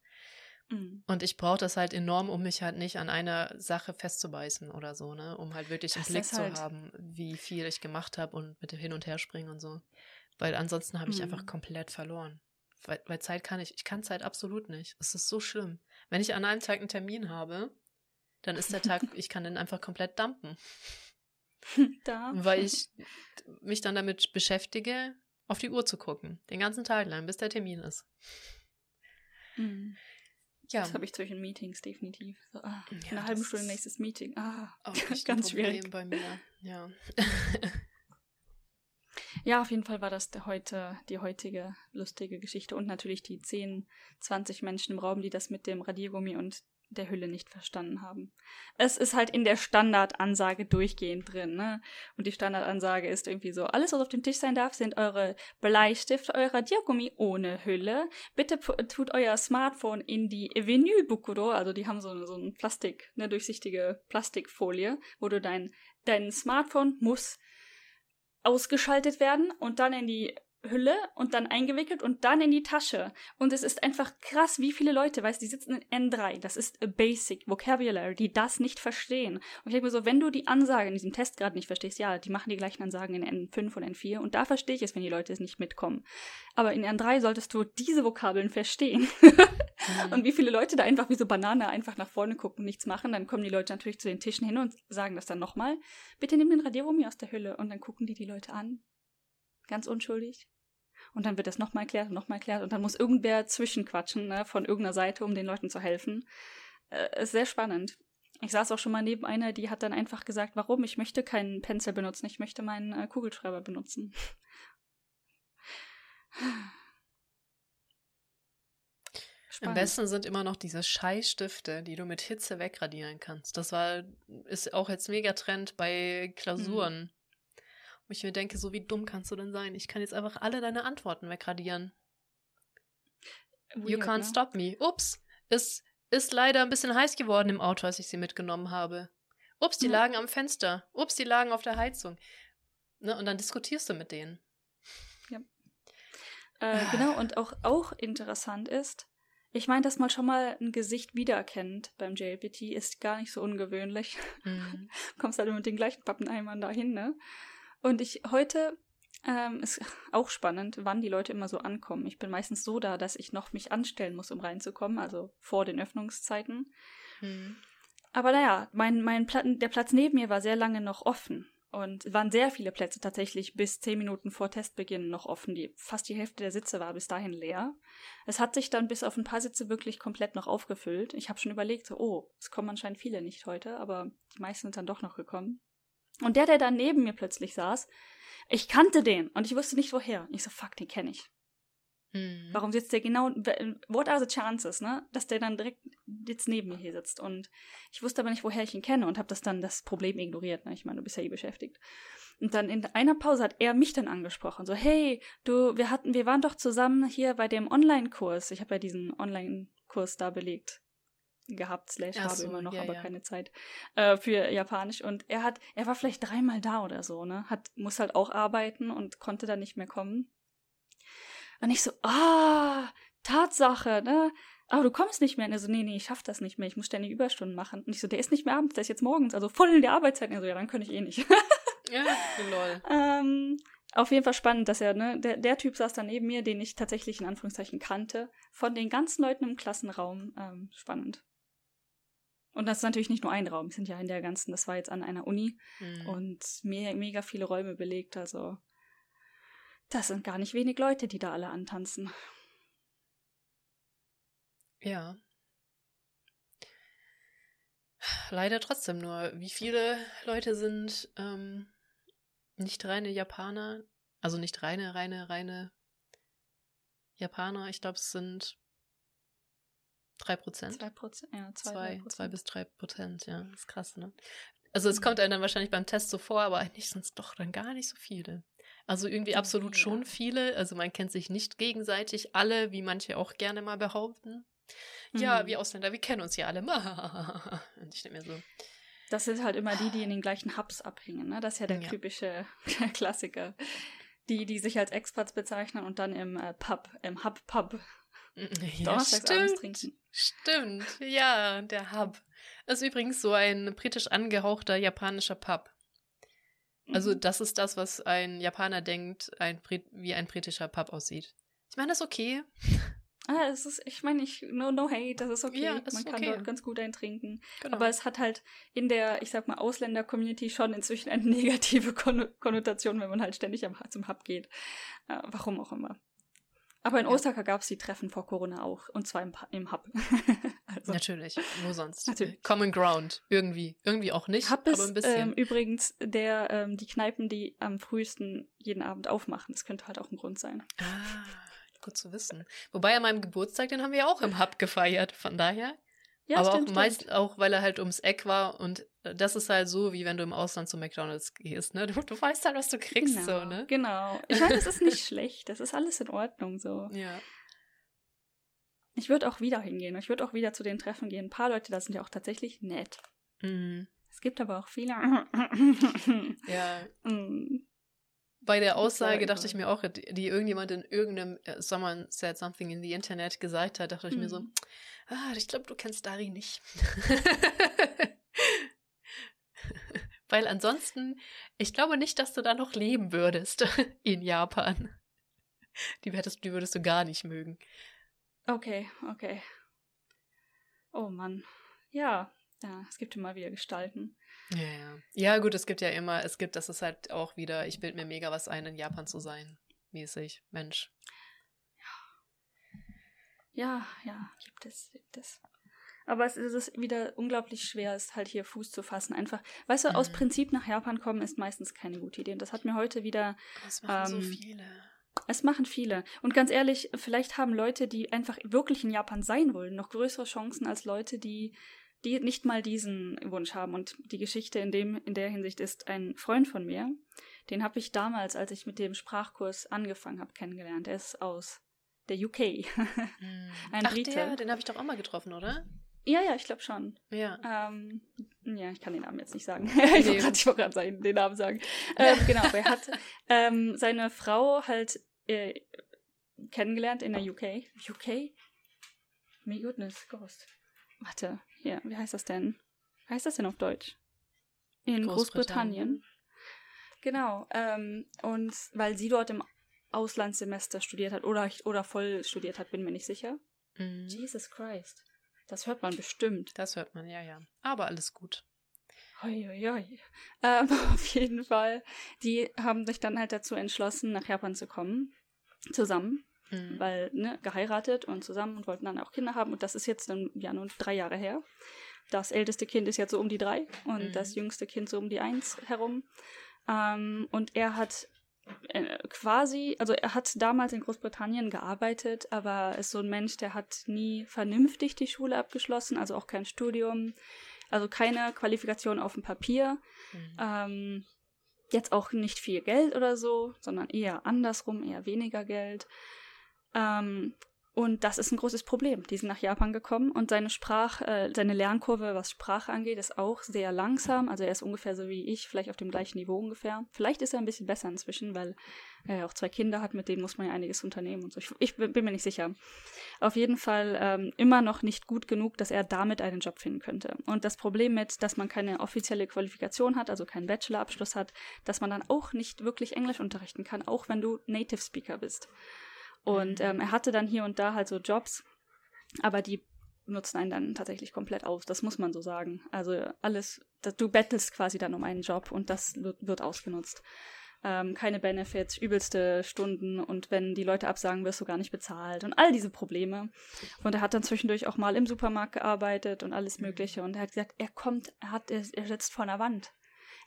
Mhm. Und ich brauche das halt enorm, um mich halt nicht an einer Sache festzubeißen oder so, ne? Um halt wirklich das im Blick halt zu haben, wie viel ich gemacht habe und mit dem Hin- und Herspringen und so. Weil ansonsten habe ich mhm. einfach komplett verloren. Weil, weil Zeit kann ich, ich kann Zeit absolut nicht. Es ist so schlimm. Wenn ich an einem Tag einen Termin habe, dann ist der Tag, ich kann den einfach komplett dumpen. Da. Weil ich mich dann damit beschäftige, auf die Uhr zu gucken. Den ganzen Tag lang, bis der Termin ist. Mhm. Ja. Das habe ich zwischen Meetings definitiv. So, ah, ja, eine halbe Stunde nächstes Meeting. Ah, auch ganz schwierig bei mir. Ja. Ja, auf jeden Fall war das heute, die heutige lustige Geschichte und natürlich die 10, 20 Menschen im Raum, die das mit dem Radiergummi und der Hülle nicht verstanden haben. Es ist halt in der Standardansage durchgehend drin, ne? Und die Standardansage ist irgendwie so, alles, was auf dem Tisch sein darf, sind eure Bleistifte, euer Radiergummi ohne Hülle. Bitte tut euer Smartphone in die Vinylbukuro, also die haben so, so ein Plastik, eine durchsichtige Plastikfolie, wo du dein, dein Smartphone muss ausgeschaltet werden und dann in die Hülle und dann eingewickelt und dann in die Tasche. Und es ist einfach krass, wie viele Leute, weißt du, die sitzen in N3, das ist a Basic Vocabulary, die das nicht verstehen. Und ich denke mir so, wenn du die Ansage in diesem Test gerade nicht verstehst, ja, die machen die gleichen Ansagen in N5 und N4 und da verstehe ich es, wenn die Leute es nicht mitkommen. Aber in N3 solltest du diese Vokabeln verstehen. mhm. Und wie viele Leute da einfach wie so Banane einfach nach vorne gucken und nichts machen, dann kommen die Leute natürlich zu den Tischen hin und sagen das dann nochmal. Bitte nimm den Radiergummi aus der Hülle und dann gucken die die Leute an ganz unschuldig. Und dann wird das nochmal erklärt und nochmal erklärt und dann muss irgendwer zwischenquatschen, ne, von irgendeiner Seite, um den Leuten zu helfen. Äh, ist sehr spannend. Ich saß auch schon mal neben einer, die hat dann einfach gesagt, warum? Ich möchte keinen Pencil benutzen, ich möchte meinen äh, Kugelschreiber benutzen. Spannend. Am besten sind immer noch diese Scheißstifte, die du mit Hitze wegradieren kannst. Das war, ist auch jetzt mega Trend bei Klausuren. Mhm. Wo ich mir denke, so wie dumm kannst du denn sein? Ich kann jetzt einfach alle deine Antworten wegradieren. Weird, you can't ne? stop me. Ups, es ist leider ein bisschen heiß geworden im Auto, als ich sie mitgenommen habe. Ups, die mhm. lagen am Fenster. Ups, die lagen auf der Heizung. Ne, und dann diskutierst du mit denen. Ja. Äh, genau, und auch, auch interessant ist, ich meine, dass man schon mal ein Gesicht wiedererkennt beim JLPT, ist gar nicht so ungewöhnlich. Mhm. Kommst halt mit den gleichen Pappeneimern dahin, ne? Und ich heute ähm, ist auch spannend, wann die Leute immer so ankommen. Ich bin meistens so da, dass ich noch mich anstellen muss, um reinzukommen, also vor den Öffnungszeiten. Mhm. Aber naja, mein, mein Pla der Platz neben mir war sehr lange noch offen. Und waren sehr viele Plätze tatsächlich bis zehn Minuten vor Testbeginn noch offen. Die, fast die Hälfte der Sitze war bis dahin leer. Es hat sich dann bis auf ein paar Sitze wirklich komplett noch aufgefüllt. Ich habe schon überlegt, so, oh, es kommen anscheinend viele nicht heute, aber die meisten sind dann doch noch gekommen. Und der, der da neben mir plötzlich saß, ich kannte den und ich wusste nicht woher. Und ich so, fuck, den kenne ich. Mhm. Warum sitzt der genau, what are the chances, ne, dass der dann direkt jetzt neben mir hier sitzt? Und ich wusste aber nicht, woher ich ihn kenne und habe das dann das Problem ignoriert. Ne? Ich meine, du bist ja eh beschäftigt. Und dann in einer Pause hat er mich dann angesprochen, so, hey, du, wir hatten, wir waren doch zusammen hier bei dem Online-Kurs. Ich habe ja diesen Online-Kurs da belegt gehabt, slash Ach habe so, immer noch, ja, aber ja. keine Zeit äh, für Japanisch. Und er hat, er war vielleicht dreimal da oder so, ne? Hat, muss halt auch arbeiten und konnte dann nicht mehr kommen. Und ich so, ah, Tatsache, ne? Aber du kommst nicht mehr. Und er so, nee, nee, ich schaff das nicht mehr. Ich muss ständig Überstunden machen. Und ich so, der ist nicht mehr abends, der ist jetzt morgens, also voll in der Arbeitszeit. Und er so, ja, dann könnte ich eh nicht. Ja, lol. ähm, auf jeden Fall spannend, dass er, ne, der, der Typ saß da neben mir, den ich tatsächlich in Anführungszeichen kannte. Von den ganzen Leuten im Klassenraum. Ähm, spannend. Und das ist natürlich nicht nur ein Raum, wir sind ja in der ganzen, das war jetzt an einer Uni Mhm. und me mega viele Räume belegt, also das sind gar nicht wenig Leute, die da alle antanzen. Ja. Leider trotzdem nur. Wie viele Leute sind ähm, nicht reine Japaner? Also nicht reine, reine, reine Japaner. Ich glaube, es sind drei Prozent. Zwei Prozent, ja, zwei, Zwei, zwei bis drei Prozent, ja. Das ist krass, ne? Also es Mhm. kommt einem dann wahrscheinlich beim Test so vor, aber eigentlich sind es doch dann gar nicht so viele. Also irgendwie absolut Ja. schon viele. Also man kennt sich nicht gegenseitig alle, wie manche auch gerne mal behaupten. Ja, Mhm. wir Ausländer, wir kennen uns ja alle. Und ich denke mir so, Das sind halt immer die, die in den gleichen Hubs abhängen, ne? Das ist ja der Ja. typische Klassiker. Die, die sich als Expats bezeichnen und dann im äh, Pub, im Hub-Pub ja, abends stimmt. Stimmt, ja, der Hub. Das ist übrigens so ein britisch angehauchter japanischer Pub. Also Mhm. das ist das, was ein Japaner denkt, ein wie ein britischer Pub aussieht. Ich meine, das ist okay. Ah, es ist, ich meine, ich, no, no hate, das ist okay. Ja, ist Man kann okay. dort ganz gut eintrinken. Genau. Aber es hat halt in der, ich sag mal, Ausländer-Community schon inzwischen eine negative Konno Konnotation, wenn man halt ständig am, zum Hub geht. Äh, warum auch immer. Aber in Ja. Osaka gab es die Treffen vor Corona auch. Und zwar im, im Hub. also, Natürlich, wo sonst? Natürlich. Common Ground, irgendwie. Irgendwie auch nicht, Hub aber ist ein bisschen. ähm, übrigens der, ähm, die Kneipen, die am frühesten jeden Abend aufmachen. Das könnte halt auch ein Grund sein. ah, gut zu wissen. Wobei an meinem Geburtstag, den haben wir ja auch im Hub gefeiert, von daher. Ja, aber stimmt, auch meist stimmt. auch, weil er halt ums Eck war und äh, das ist halt so, wie wenn du im Ausland zu McDonalds gehst, ne? Du, du weißt halt, was du kriegst, genau, so, ne? Genau. Ich meine, das ist nicht schlecht. Das ist alles in Ordnung so. Ja. Ich würde auch wieder hingehen. Ich würde auch wieder zu den Treffen gehen. Ein paar Leute da sind ja auch tatsächlich nett. Mhm. Es gibt aber auch viele. Ja. Mm. Bei der Aussage dachte ich mir auch, die, irgendjemand in irgendeinem äh, Someone said something in the Internet gesagt hat, dachte ich mir so, Mhm. ah, ich glaube, du kennst Dari nicht. Weil ansonsten, ich glaube nicht, dass du da noch leben würdest in Japan. Die, hättest, die würdest du gar nicht mögen. Okay, okay. Oh Mann. Ja, ja, es gibt immer wieder Gestalten. Ja, ja. Ja, gut, es gibt ja immer, es gibt, das ist halt auch wieder, ich bild mir mega was ein, in Japan zu sein. Mäßig. Mensch. Ja, ja, gibt es, gibt es. Aber es ist wieder unglaublich schwer, es halt hier Fuß zu fassen. Einfach, weißt du, aus Mhm. Prinzip nach Japan kommen ist meistens keine gute Idee. Und das hat mir heute wieder Das machen Ähm, so viele. Es machen viele. Und ganz ehrlich, vielleicht haben Leute, die einfach wirklich in Japan sein wollen, noch größere Chancen als Leute, die, die nicht mal diesen Wunsch haben. Und die Geschichte in, dem, in der Hinsicht ist ein Freund von mir. Den habe ich damals, als ich mit dem Sprachkurs angefangen habe, kennengelernt. Er ist aus der UK. Mhm. ein Ach, Brite. der, den habe ich doch auch mal getroffen, oder? ja, ja, ich glaube schon. Ja. Ähm, ja, ich kann den Namen jetzt nicht sagen. Ich wollte gerade den Namen sagen. Ähm, genau, er hat ähm, seine Frau halt äh, kennengelernt in der UK. UK? Me goodness, Ghost. Warte, hier, wie heißt das denn? Wie heißt das denn auf Deutsch? In Großbritannien. Genau, ähm, und weil sie dort im Auslandssemester studiert hat oder, oder voll studiert hat, bin mir nicht sicher. Mhm. Jesus Christ. Das hört man bestimmt. Das hört man, ja, ja. Aber alles gut. Hoi, hoi, hoi. Ähm, auf jeden Fall. Die haben sich dann halt dazu entschlossen, nach Japan zu kommen. Zusammen. Mhm. Weil, ne, geheiratet und zusammen und wollten dann auch Kinder haben. Und das ist jetzt dann ja nun drei Jahre her. Das älteste Kind ist jetzt so um die drei und Mhm. das jüngste Kind so um die eins herum. Ähm, und er hat äh, quasi, also er hat damals in Großbritannien gearbeitet, aber ist so ein Mensch, der hat nie vernünftig die Schule abgeschlossen, also auch kein Studium, also keine Qualifikation auf dem Papier. Mhm. Ähm, jetzt auch nicht viel Geld oder so, sondern eher andersrum, eher weniger Geld. Ähm, Und das ist ein großes Problem. Die sind nach Japan gekommen und seine Sprach, äh, seine Lernkurve, was Sprache angeht, ist auch sehr langsam. Also er ist ungefähr so wie ich, vielleicht auf dem gleichen Niveau ungefähr. Vielleicht ist er ein bisschen besser inzwischen, weil er auch zwei Kinder hat, mit denen muss man ja einiges unternehmen und so. Ich, ich bin mir nicht sicher. Auf jeden Fall ähm, immer noch nicht gut genug, dass er damit einen Job finden könnte. Und das Problem mit, dass man keine offizielle Qualifikation hat, also keinen Bachelorabschluss hat, dass man dann auch nicht wirklich Englisch unterrichten kann, auch wenn du Native Speaker bist. Und ähm, er hatte dann hier und da halt so Jobs, aber die nutzen einen dann tatsächlich komplett aus. Das muss man so sagen. Also alles, das, du bettelst quasi dann um einen Job und das wird, ausgenutzt. Ähm, keine Benefits, übelste Stunden und wenn die Leute absagen, wirst du gar nicht bezahlt und all diese Probleme. Und er hat dann zwischendurch auch mal im Supermarkt gearbeitet und alles Mögliche und er hat gesagt, er kommt, er hat, er sitzt vor einer Wand.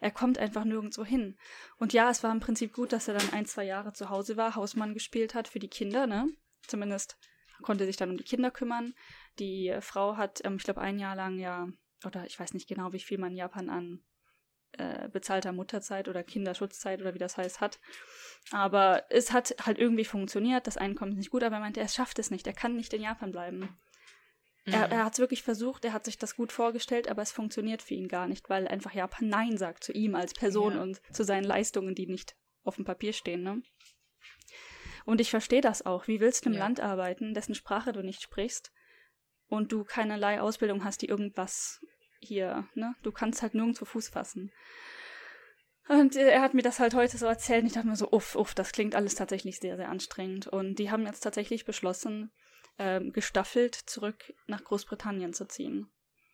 Er kommt einfach nirgendwo hin. Und ja, es war im Prinzip gut, dass er dann ein, zwei Jahre zu Hause war, Hausmann gespielt hat für die Kinder, ne? Zumindest konnte sich dann um die Kinder kümmern. Die Frau hat, ähm, ich glaube, ein Jahr lang ja, oder ich weiß nicht genau, wie viel man in Japan an äh, bezahlter Mutterzeit oder Kinderschutzzeit oder wie das heißt hat. Aber es hat halt irgendwie funktioniert. Das Einkommen ist nicht gut, aber er meinte, er schafft es nicht. Er kann nicht in Japan bleiben. Mhm. Er, er hat es wirklich versucht, er hat sich das gut vorgestellt, aber es funktioniert für ihn gar nicht, weil einfach Japan Nein sagt zu ihm als Person ja. und zu seinen Leistungen, die nicht auf dem Papier stehen. Ne? Und ich verstehe das auch. Wie willst du im ja. Land arbeiten, dessen Sprache du nicht sprichst und du keinerlei Ausbildung hast, die irgendwas hier, ne? Du kannst halt nirgendwo Fuß fassen. Und er hat mir das halt heute so erzählt und ich dachte mir so, uff, uff, das klingt alles tatsächlich sehr, sehr anstrengend. Und die haben jetzt tatsächlich beschlossen, ähm, gestaffelt zurück nach Großbritannien zu ziehen.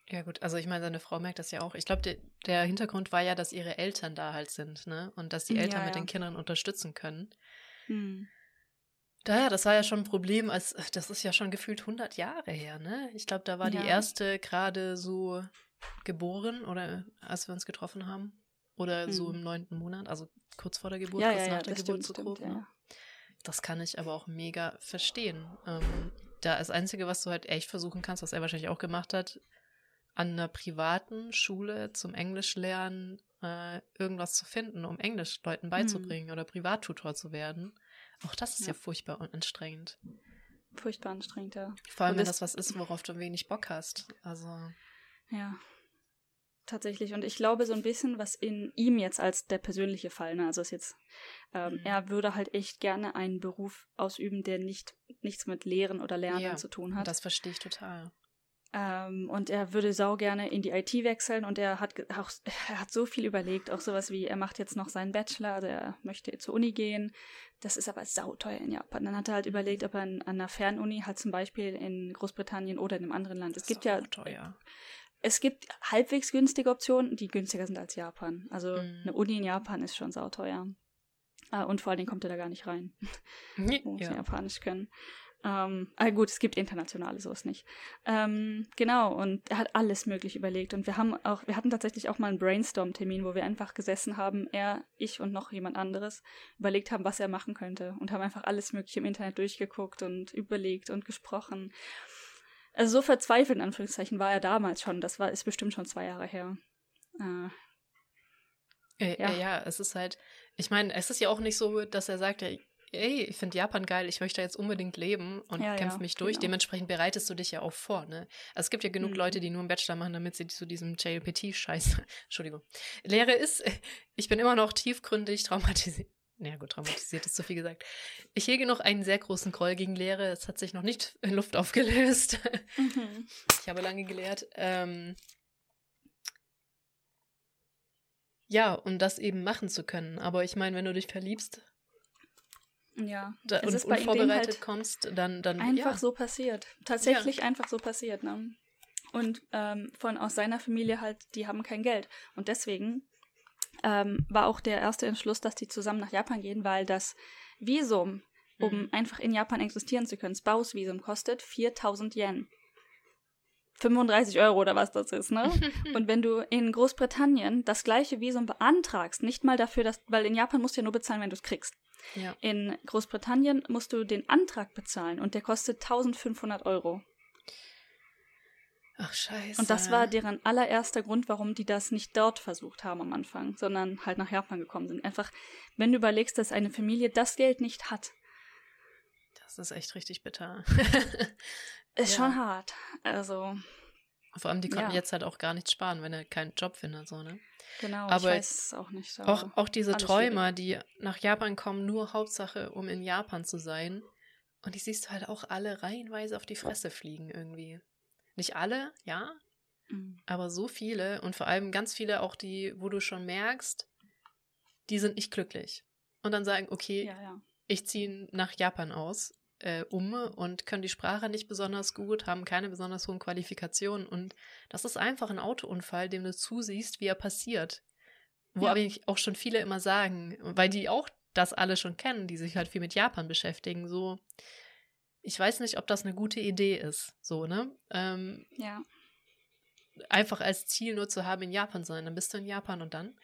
Ja gut, also ich meine, seine Frau merkt das ja auch. Ich glaube, der, der, Hintergrund war ja, dass ihre Eltern da halt sind, ne? Und dass die Eltern ja, ja. mit den Kindern unterstützen können. Hm. Daher, das war ja schon ein Problem, als das ist ja schon gefühlt 100 Jahre her, ne? Ich glaube, da war ja. die erste gerade so geboren oder als wir uns getroffen haben oder hm. so im neunten Monat, also kurz vor der Geburt, ja, kurz nach der Geburt stimmt, zu grob. Ne? Das kann ich aber auch mega verstehen. Ähm, da das Einzige, was du halt echt versuchen kannst, was er wahrscheinlich auch gemacht hat, an einer privaten Schule zum Englisch lernen, äh, irgendwas zu finden, um Englisch Leuten beizubringen hm. oder Privattutor zu werden. Auch das ist ja, ja furchtbar und anstrengend. Furchtbar anstrengend, ja. Vor allem, wenn das was ist, worauf du wenig Bock hast. Also. Ja. Tatsächlich. Und ich glaube so ein bisschen, was in ihm jetzt als der persönliche Fall, ne, also ist jetzt, ähm, mhm. er würde halt echt gerne einen Beruf ausüben, der nicht nichts mit Lehren oder Lernen ja, zu tun hat. Das verstehe ich total. Ähm, und er würde sau gerne in die IT wechseln und er hat auch, er hat so viel überlegt, auch sowas wie, er macht jetzt noch seinen Bachelor, also er möchte zur Uni gehen. Das ist aber sauteuer in Japan. Dann hat er halt überlegt, ob er an, an einer Fernuni halt zum Beispiel in Großbritannien oder in einem anderen Land. Es gibt ja teuer es gibt halbwegs günstige Optionen, die günstiger sind als Japan. Also mhm. eine Uni in Japan ist schon sauteuer. Äh, und vor allen Dingen kommt er da gar nicht rein. Muss ja. Japanisch können. Ähm, ah gut, es gibt internationale, so ist nicht. Ähm, genau, und er hat alles möglich überlegt. Und wir haben auch, wir hatten tatsächlich auch mal einen Brainstorm-Termin, wo wir einfach gesessen haben, er, ich und noch jemand anderes, überlegt haben, was er machen könnte. Und haben einfach alles mögliche im Internet durchgeguckt und überlegt und gesprochen. Also so verzweifelt in Anführungszeichen war er damals schon. Das war ist bestimmt schon zwei Jahre her. Äh, äh, ja. ja, es ist halt, ich meine, es ist ja auch nicht so, dass er sagt, ey, ich finde Japan geil, ich möchte jetzt unbedingt leben und ja, kämpfe ja, mich durch. Genau. Dementsprechend bereitest du dich ja auch vor, ne? Also es gibt ja genug mhm. Leute, die nur einen Bachelor machen, damit sie zu diesem JLPT-Scheiß, Entschuldigung, Lehre ist, ich bin immer noch tiefgründig traumatisiert, naja, gut, traumatisiert ist zu viel gesagt. Ich hege noch einen sehr großen Groll gegen Lehre. Es hat sich noch nicht in Luft aufgelöst. Mhm. Ich habe lange gelehrt. Ähm, ja, um das eben machen zu können. Aber ich meine, wenn du dich verliebst ja, da, und unvorbereitet halt kommst, dann, dann einfach ja. so passiert. Tatsächlich ja. einfach so passiert. Ne? Und ähm, von aus seiner Familie halt, die haben kein Geld. Und deswegen ähm, war auch der erste Entschluss, dass die zusammen nach Japan gehen, weil das Visum, um mhm. einfach in Japan existieren zu können, das Bausvisum kostet 4000 Yen. 35 Euro oder was das ist, ne? Und wenn du in Großbritannien das gleiche Visum beantragst, nicht mal dafür, dass, weil in Japan musst du ja nur bezahlen, wenn du es kriegst. Ja. In Großbritannien musst du den Antrag bezahlen und der kostet 1500 Euro. Ach, scheiße. Und das war deren allererster Grund, warum die das nicht dort versucht haben am Anfang, sondern halt nach Japan gekommen sind. Einfach, wenn du überlegst, dass eine Familie das Geld nicht hat, Das ist echt richtig bitter. ist ja. schon hart. Also. Vor allem, die konnten ja. jetzt halt auch gar nichts sparen, wenn er keinen Job findet, so, ne? Genau, aber ich weiß es auch nicht. Auch, auch diese Träumer, die nach Japan kommen, nur Hauptsache, um in Japan zu sein. Und die siehst du halt auch alle reihenweise auf die Fresse fliegen irgendwie. Nicht alle, ja, mhm. aber so viele und vor allem ganz viele auch die, wo du schon merkst, die sind nicht glücklich. Und dann sagen, okay, ja, ja. ich ziehe nach Japan aus, äh, um und können die Sprache nicht besonders gut, haben keine besonders hohen Qualifikationen. Und das ist einfach ein Autounfall, dem du zusiehst, wie er passiert. Wo ja. aber auch schon viele immer sagen, weil die auch das alle schon kennen, die sich halt viel mit Japan beschäftigen, so, ich weiß nicht, ob das eine gute Idee ist, so, ne? Ähm, ja. Einfach als Ziel nur zu haben, in Japan sein, dann bist du in Japan und dann.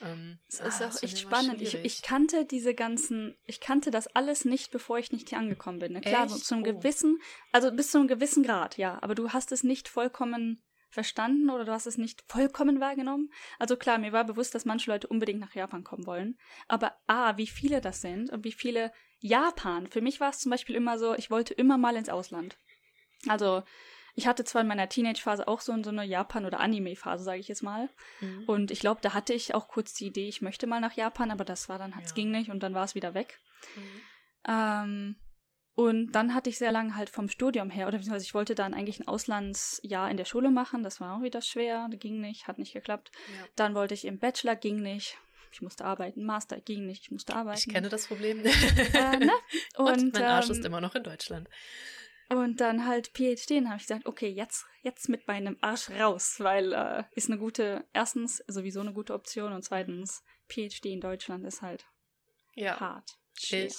Ähm, es ist ah, auch echt spannend. Ich, ich, kannte diese ganzen, ich kannte das alles nicht, bevor ich nicht hier angekommen bin. Ne? Klar, so zu einem oh. gewissen, also bis zu einem gewissen Grad, ja, aber du hast es nicht vollkommen verstanden oder du hast es nicht vollkommen wahrgenommen. Also klar, mir war bewusst, dass manche Leute unbedingt nach Japan kommen wollen. Aber A, wie viele das sind und wie viele Japan. Für mich war es zum Beispiel immer so, ich wollte immer mal ins Ausland. Also ich hatte zwar in meiner Teenage-Phase auch so, so eine Japan- oder Anime-Phase, sage ich jetzt mal. Mhm. Und ich glaube, da hatte ich auch kurz die Idee, ich möchte mal nach Japan, aber das war dann, es ja. ging nicht und dann war es wieder weg. Mhm. Ähm, und dann hatte ich sehr lange halt vom Studium her, oder beziehungsweise ich wollte dann eigentlich ein Auslandsjahr in der Schule machen, das war auch wieder schwer, ging nicht, hat nicht geklappt. Ja. Dann wollte ich im Bachelor, ging nicht. Ich musste arbeiten, Master ging nicht, ich musste arbeiten. Ich kenne das Problem. äh, ne? und, und, mein Arsch ähm, ist immer noch in Deutschland. Und dann halt PhD, dann habe ich gesagt, okay, jetzt, jetzt mit meinem Arsch raus, weil äh, ist eine gute, erstens sowieso eine gute Option und zweitens PhD in Deutschland ist halt ja. hart. Schwer. Ich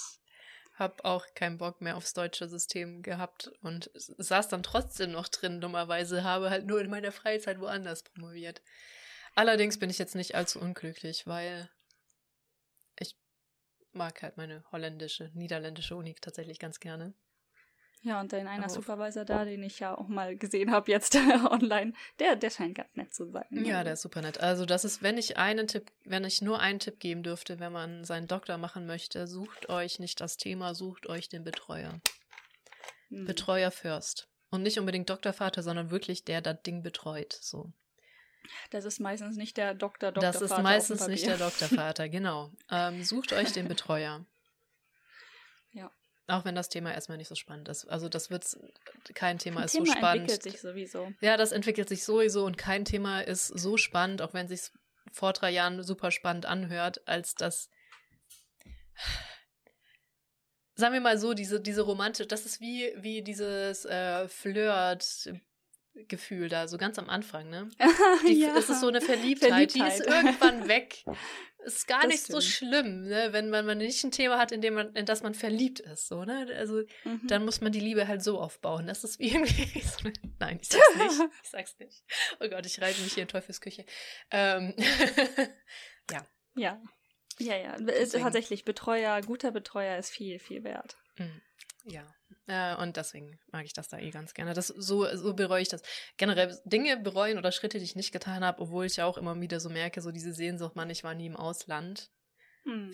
habe auch keinen Bock mehr aufs deutsche System gehabt und saß dann trotzdem noch drin, dummerweise, habe halt nur in meiner Freizeit woanders promoviert. Allerdings bin ich jetzt nicht allzu unglücklich, weil ich mag halt meine holländische, niederländische Uni tatsächlich ganz gerne. Ja, und dein einer Aber Supervisor da, den ich ja auch mal gesehen habe jetzt online, der, der scheint ganz nett zu sein. Ja, der ist super nett. Also das ist, wenn ich einen Tipp, wenn ich nur einen Tipp geben dürfte, wenn man seinen Doktor machen möchte, sucht euch nicht das Thema, sucht euch den Betreuer. Hm. Betreuer first. Und nicht unbedingt Doktorvater, sondern wirklich der das Ding betreut. So. Das ist meistens nicht der Doktor, Doktorvater. Das ist meistens nicht der Doktorvater, genau. Ähm, sucht euch den Betreuer. Ja. Auch wenn das Thema erstmal nicht so spannend ist. Also das wird kein Thema ist Thema so spannend. entwickelt sich sowieso. Ja, das entwickelt sich sowieso und kein Thema ist so spannend, auch wenn sich vor drei Jahren super spannend anhört, als das sagen wir mal so, diese, diese romantische, das ist wie, wie dieses äh, Flirt, Gefühl da, so ganz am Anfang, ne? Die, ja. Es ist so eine Verliebtheit, Verliebtheit. die ist irgendwann weg. Ist gar das nicht stimmt. so schlimm, ne? wenn man, man nicht ein Thema hat, in dem man, in das man verliebt ist, so, ne? Also mhm. dann muss man die Liebe halt so aufbauen. Das ist wie irgendwie so eine, Nein, ich sag's nicht. Ich sag's nicht. Oh Gott, ich reite mich hier in Teufelsküche. Ähm, ja. Ja. Ja, ja. Deswegen. Tatsächlich, Betreuer, guter Betreuer ist viel, viel wert. Mhm. Ja. Äh, und deswegen mag ich das da eh ganz gerne. Das, so, so bereue ich das. Generell Dinge bereuen oder Schritte, die ich nicht getan habe, obwohl ich ja auch immer wieder so merke, so diese Sehnsucht, man, ich war nie im Ausland. Hm.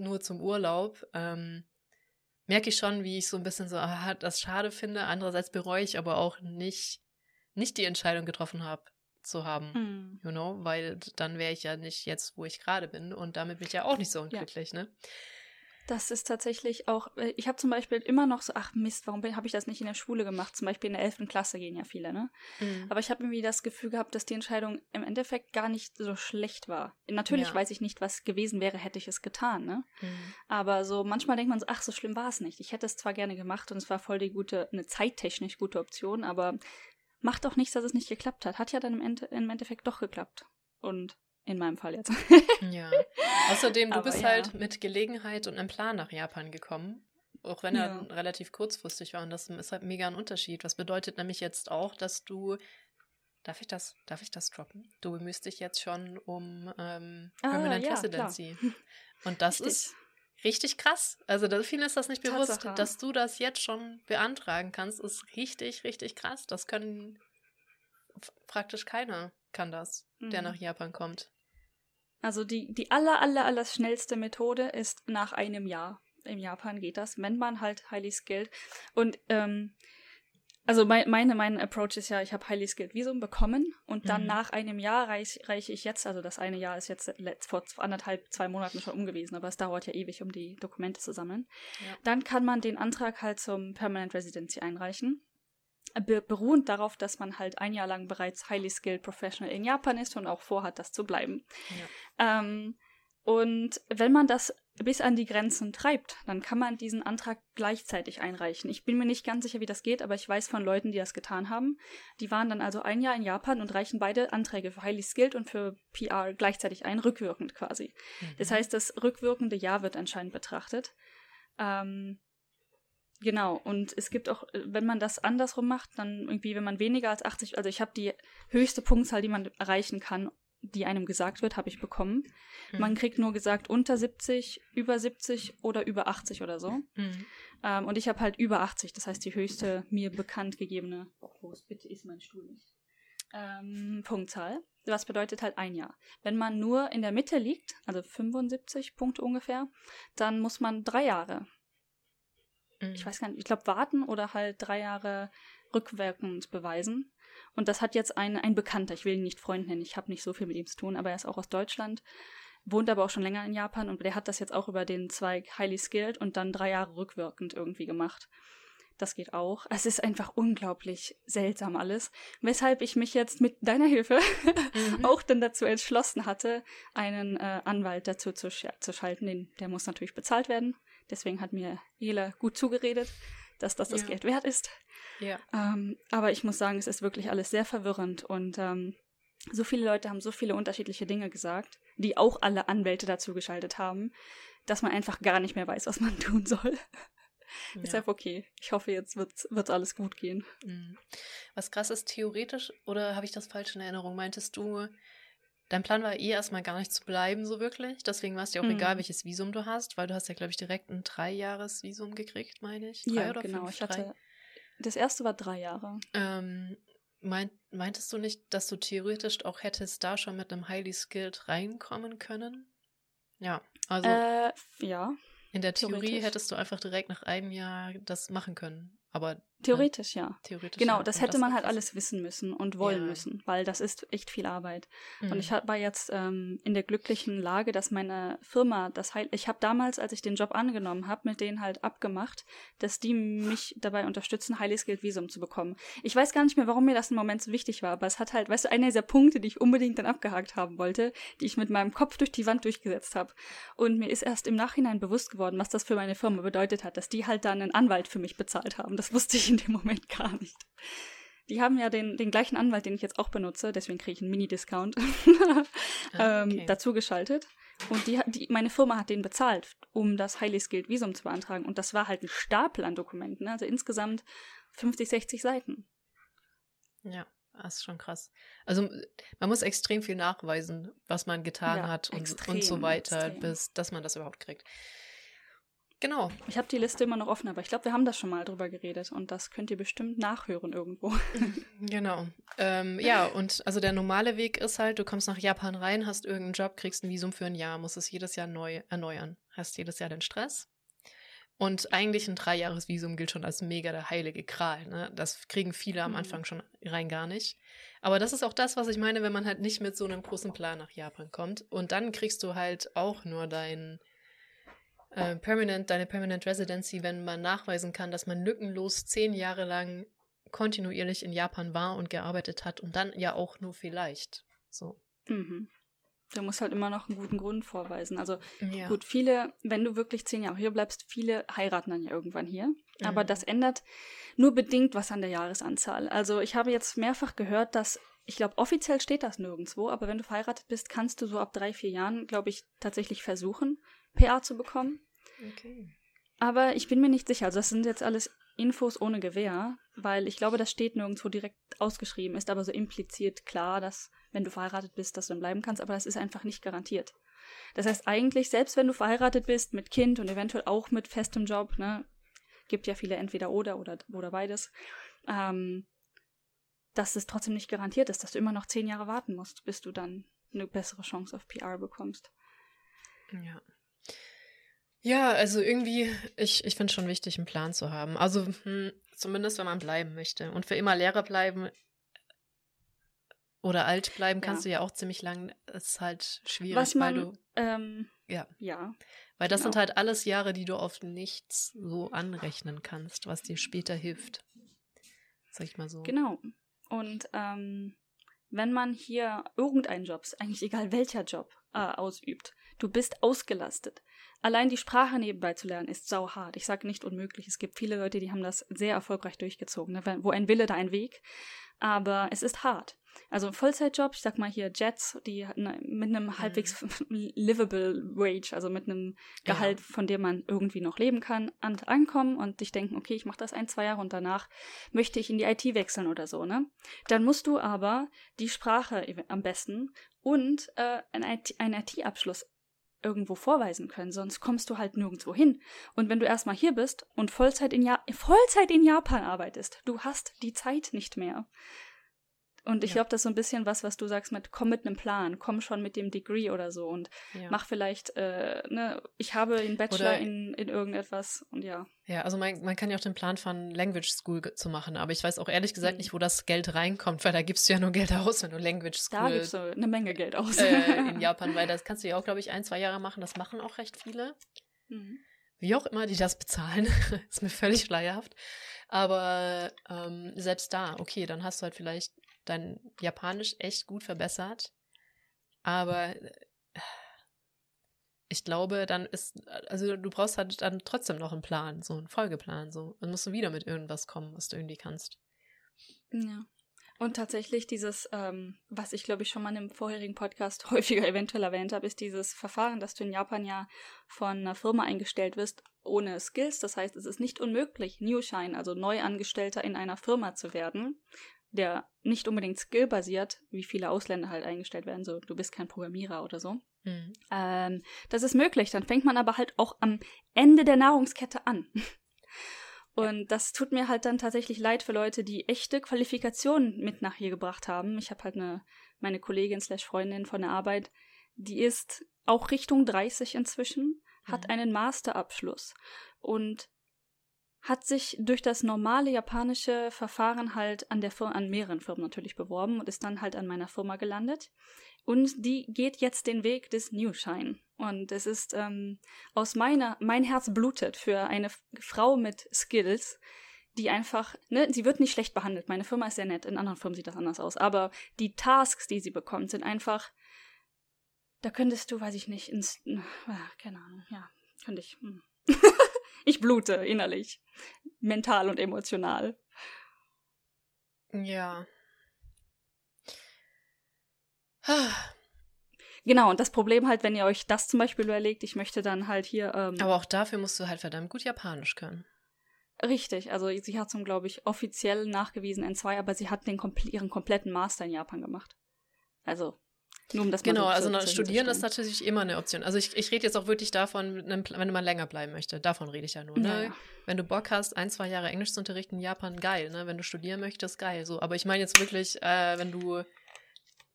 Nur zum Urlaub. Ähm, merke ich schon, wie ich so ein bisschen so, ah, das schade finde. Andererseits bereue ich aber auch nicht, nicht die Entscheidung getroffen habe, zu haben. Mm. You know, weil dann wäre ich ja nicht jetzt, wo ich gerade bin und damit bin ich ja auch nicht so unglücklich, ja. ne? Das ist tatsächlich auch, äh, ich habe zum Beispiel immer noch so, ach Mist, warum habe ich das nicht in der Schule gemacht? Zum Beispiel in der 11. Klasse gehen ja viele, ne? Mhm. Aber ich habe irgendwie das Gefühl gehabt, dass die Entscheidung im Endeffekt gar nicht so schlecht war. Natürlich ja. weiß ich nicht, was gewesen wäre, hätte ich es getan, ne? Mhm. Aber so manchmal denkt man so, ach, so schlimm war es nicht. Ich hätte es zwar gerne gemacht und es war voll die gute, eine zeittechnisch gute Option, aber macht doch nichts, dass es nicht geklappt hat. Hat ja dann im, Ende, im Endeffekt doch geklappt. Und in meinem Fall jetzt. ja. Außerdem, du Aber bist ja. halt mit Gelegenheit und einem Plan nach Japan gekommen. Auch wenn er ja. relativ kurzfristig war. Und das ist halt mega ein Unterschied. Was bedeutet nämlich jetzt auch, dass du. Darf ich das, darf ich das droppen? Du bemühst dich jetzt schon um ähm, ah, Permanent ja, Residency. Klar. Und das richtig. ist richtig krass. Also vielen ist das nicht bewusst. Tatsache. Dass du das jetzt schon beantragen kannst, ist richtig, richtig krass. Das können praktisch keiner kann das, mhm. der nach Japan kommt. Also die, die aller, aller, aller schnellste Methode ist nach einem Jahr. in Japan geht das, wenn man halt highly skilled. Und ähm, also mein, meine, mein Approach ist ja, ich habe highly skilled Visum bekommen und dann mhm. nach einem Jahr reiche reich ich jetzt, also das eine Jahr ist jetzt vor anderthalb, zwei Monaten schon umgewesen, aber es dauert ja ewig, um die Dokumente zu sammeln. Ja. Dann kann man den Antrag halt zum Permanent Residency einreichen. Be beruhend darauf, dass man halt ein Jahr lang bereits highly skilled professional in Japan ist und auch vorhat, das zu bleiben. Ja. Ähm, und wenn man das bis an die Grenzen treibt, dann kann man diesen Antrag gleichzeitig einreichen. Ich bin mir nicht ganz sicher, wie das geht, aber ich weiß von Leuten, die das getan haben. Die waren dann also ein Jahr in Japan und reichen beide Anträge für Highly Skilled und für PR gleichzeitig ein, rückwirkend quasi. Mhm. Das heißt, das rückwirkende Jahr wird anscheinend betrachtet. Ähm, Genau, und es gibt auch, wenn man das andersrum macht, dann irgendwie, wenn man weniger als 80, also ich habe die höchste Punktzahl, die man erreichen kann, die einem gesagt wird, habe ich bekommen. Mhm. Man kriegt nur gesagt unter 70, über 70 oder über 80 oder so. Mhm. Ähm, und ich habe halt über 80, das heißt die höchste mir bekannt gegebene, wo bitte ist mein Stuhl nicht, ähm, Punktzahl. Was bedeutet halt ein Jahr. Wenn man nur in der Mitte liegt, also 75 Punkte ungefähr, dann muss man drei Jahre, mhm. ich weiß gar nicht, ich glaube warten oder halt drei Jahre rückwirkend beweisen. Und das hat jetzt ein, ein Bekannter, ich will ihn nicht Freund nennen, ich habe nicht so viel mit ihm zu tun, aber er ist auch aus Deutschland, wohnt aber auch schon länger in Japan und der hat das jetzt auch über den Zweig Highly Skilled und dann drei Jahre rückwirkend irgendwie gemacht. Das geht auch. Es ist einfach unglaublich seltsam alles. Weshalb ich mich jetzt mit deiner Hilfe mhm. auch dann dazu entschlossen hatte, einen äh, Anwalt dazu zu, sch zu schalten. Den, der muss natürlich bezahlt werden. Deswegen hat mir Jela gut zugeredet, dass das das ja. Geld wert ist. Ja. Ähm, aber ich muss sagen, es ist wirklich alles sehr verwirrend und ähm, so viele Leute haben so viele unterschiedliche Dinge gesagt, die auch alle Anwälte dazu geschaltet haben, dass man einfach gar nicht mehr weiß, was man tun soll. Ja. Deshalb okay. Ich hoffe, jetzt wird, wird alles gut gehen. Mhm. Was krass ist, theoretisch, oder habe ich das falsch in Erinnerung? Meintest du, dein Plan war eh erstmal gar nicht zu bleiben, so wirklich? Deswegen war es dir auch mhm. egal, welches Visum du hast, weil du hast ja, glaube ich, direkt ein Dreijahres-Visum gekriegt, meine ich. Drei ja, oder genau. Fünf? Ich hatte das erste war drei Jahre. Ähm, meint, meintest du nicht, dass du theoretisch auch hättest da schon mit einem Highly Skilled reinkommen können? Ja, also. Äh, ja. In der Theorie hättest du einfach direkt nach einem Jahr das machen können. Aber Theoretisch ja. Theoretisch genau, ja. das hätte das man halt alles wissen müssen und wollen ja. müssen, weil das ist echt viel Arbeit. Mhm. Und ich war jetzt ähm, in der glücklichen Lage, dass meine Firma, das halt, ich habe damals, als ich den Job angenommen habe, mit denen halt abgemacht, dass die mich dabei unterstützen, Highly Skilled Visum zu bekommen. Ich weiß gar nicht mehr, warum mir das im Moment so wichtig war, aber es hat halt, weißt du, einer dieser Punkte, die ich unbedingt dann abgehakt haben wollte, die ich mit meinem Kopf durch die Wand durchgesetzt habe. Und mir ist erst im Nachhinein bewusst geworden, was das für meine Firma bedeutet hat, dass die halt dann einen Anwalt für mich bezahlt haben. Das wusste ich in dem Moment gar nicht. Die haben ja den, den gleichen Anwalt, den ich jetzt auch benutze, deswegen kriege ich einen Mini-Discount, ah, ähm, dazu geschaltet. Und die, die, meine Firma hat den bezahlt, um das Highly Skilled Visum zu beantragen. Und das war halt ein Stapel an Dokumenten, also insgesamt 50, 60 Seiten. Ja, das ist schon krass. Also man muss extrem viel nachweisen, was man getan ja, hat und, extrem, und so weiter, extrem. bis dass man das überhaupt kriegt. Genau. Ich habe die Liste immer noch offen, aber ich glaube, wir haben das schon mal drüber geredet und das könnt ihr bestimmt nachhören irgendwo. genau. Ähm, ja, und also der normale Weg ist halt, du kommst nach Japan rein, hast irgendeinen Job, kriegst ein Visum für ein Jahr, musst es jedes Jahr neu erneuern. Hast jedes Jahr den Stress. Und eigentlich ein Dreijahresvisum gilt schon als mega der heilige Kral. Ne? Das kriegen viele am mhm. Anfang schon rein gar nicht. Aber das ist auch das, was ich meine, wenn man halt nicht mit so einem großen Plan nach Japan kommt. Und dann kriegst du halt auch nur dein äh, Permanent, deine Permanent Residency, wenn man nachweisen kann, dass man lückenlos zehn Jahre lang kontinuierlich in Japan war und gearbeitet hat und dann ja auch nur vielleicht. So. Mhm. Du musst halt immer noch einen guten Grund vorweisen. Also ja. gut, viele, wenn du wirklich zehn Jahre hier bleibst, viele heiraten dann ja irgendwann hier. Mhm. Aber das ändert nur bedingt was an der Jahresanzahl. Also ich habe jetzt mehrfach gehört, dass ich glaube, offiziell steht das nirgendwo, aber wenn du verheiratet bist, kannst du so ab drei, vier Jahren, glaube ich, tatsächlich versuchen, PA zu bekommen. Okay. Aber ich bin mir nicht sicher. Also das sind jetzt alles Infos ohne Gewähr, weil ich glaube, das steht nirgendwo direkt ausgeschrieben, ist aber so impliziert klar, dass wenn du verheiratet bist, dass du dann bleiben kannst, aber das ist einfach nicht garantiert. Das heißt eigentlich, selbst wenn du verheiratet bist mit Kind und eventuell auch mit festem Job, ne, gibt ja viele entweder oder oder, oder beides, ähm, dass es trotzdem nicht garantiert ist, dass du immer noch zehn Jahre warten musst, bis du dann eine bessere Chance auf PR bekommst. Ja. Ja, also irgendwie, ich, ich finde es schon wichtig, einen Plan zu haben. Also hm, zumindest, wenn man bleiben möchte. Und für immer Lehrer bleiben oder alt bleiben kannst ja. du ja auch ziemlich lang. Das ist halt schwierig, Was man, weil du. Ähm, ja. Ja. Weil das genau. sind halt alles Jahre, die du auf nichts so anrechnen kannst, was dir später hilft. Sag ich mal so. Genau. Und ähm, wenn man hier irgendeinen Job, eigentlich egal welcher Job, äh, ausübt, du bist ausgelastet. Allein die Sprache nebenbei zu lernen ist sauhart. Ich sage nicht unmöglich. Es gibt viele Leute, die haben das sehr erfolgreich durchgezogen. Ne? Wo ein Wille, da ein Weg. Aber es ist hart. Also ein Vollzeitjob, ich sag mal hier Jets, die ne, mit einem mhm. halbwegs livable Wage, also mit einem Gehalt, ja. von dem man irgendwie noch leben kann, an, ankommen und dich denken, okay, ich mache das ein, zwei Jahre und danach möchte ich in die IT wechseln oder so, ne? Dann musst du aber die Sprache am besten und äh, einen IT-Abschluss irgendwo vorweisen können, sonst kommst du halt nirgendwo hin. Und wenn du erstmal hier bist und Vollzeit in, ja Vollzeit in Japan arbeitest, du hast die Zeit nicht mehr. Und ich ja. glaube, das ist so ein bisschen was, was du sagst mit, komm mit einem Plan, komm schon mit dem Degree oder so und ja. mach vielleicht, äh, ne, ich habe einen Bachelor in, in irgendetwas und ja. Ja, also man, man kann ja auch den Plan von Language School zu machen, aber ich weiß auch ehrlich gesagt mhm. nicht, wo das Geld reinkommt, weil da gibst du ja nur Geld aus, wenn du Language School. Da gibst du eine Menge Geld aus. Äh, in Japan, weil das kannst du ja auch, glaube ich, ein, zwei Jahre machen. Das machen auch recht viele. Mhm. Wie auch immer die das bezahlen, ist mir völlig schleierhaft. Aber ähm, selbst da, okay, dann hast du halt vielleicht dein Japanisch echt gut verbessert. Aber äh, ich glaube, dann ist, also du brauchst halt dann trotzdem noch einen Plan, so einen Folgeplan, so. Dann musst du wieder mit irgendwas kommen, was du irgendwie kannst. Ja. Und tatsächlich dieses, ähm, was ich glaube ich schon mal im vorherigen Podcast häufiger eventuell erwähnt habe, ist dieses Verfahren, dass du in Japan ja von einer Firma eingestellt wirst ohne Skills. Das heißt, es ist nicht unmöglich, Newshine, also Neuangestellter in einer Firma zu werden der nicht unbedingt skillbasiert, wie viele Ausländer halt eingestellt werden, so du bist kein Programmierer oder so. Mhm. Ähm, das ist möglich, dann fängt man aber halt auch am Ende der Nahrungskette an. Und das tut mir halt dann tatsächlich leid für Leute, die echte Qualifikationen mit nach hier gebracht haben. Ich habe halt eine, meine Kollegin slash Freundin von der Arbeit, die ist auch Richtung 30 inzwischen, mhm. hat einen Masterabschluss und hat sich durch das normale japanische Verfahren halt an der Firma, an mehreren Firmen natürlich beworben und ist dann halt an meiner Firma gelandet. Und die geht jetzt den Weg des New Shine. Und es ist ähm, aus meiner, mein Herz blutet für eine Frau mit Skills, die einfach, ne, sie wird nicht schlecht behandelt. Meine Firma ist sehr nett, in anderen Firmen sieht das anders aus. Aber die Tasks, die sie bekommt, sind einfach, da könntest du, weiß ich nicht, ins, keine Ahnung, ja, könnte ich. Hm. Ich blute innerlich. Mental und emotional. Ja. Genau, und das Problem halt, wenn ihr euch das zum Beispiel überlegt, ich möchte dann halt hier. Ähm, Aber auch dafür musst du halt verdammt gut Japanisch können. Richtig, also sie hat zum, glaube ich, offiziell nachgewiesen N2, aber sie hat den, ihren kompletten Master in Japan gemacht. Also nur um das genau, also zu, studieren ist natürlich immer eine Option. Also ich, ich rede jetzt auch wirklich davon, wenn man länger bleiben möchte. Davon rede ich ja nur. Ne? Ja. Wenn du Bock hast, ein, zwei Jahre Englisch zu unterrichten in Japan, geil. Ne? Wenn du studieren möchtest, geil. So, aber ich meine jetzt wirklich, äh, wenn du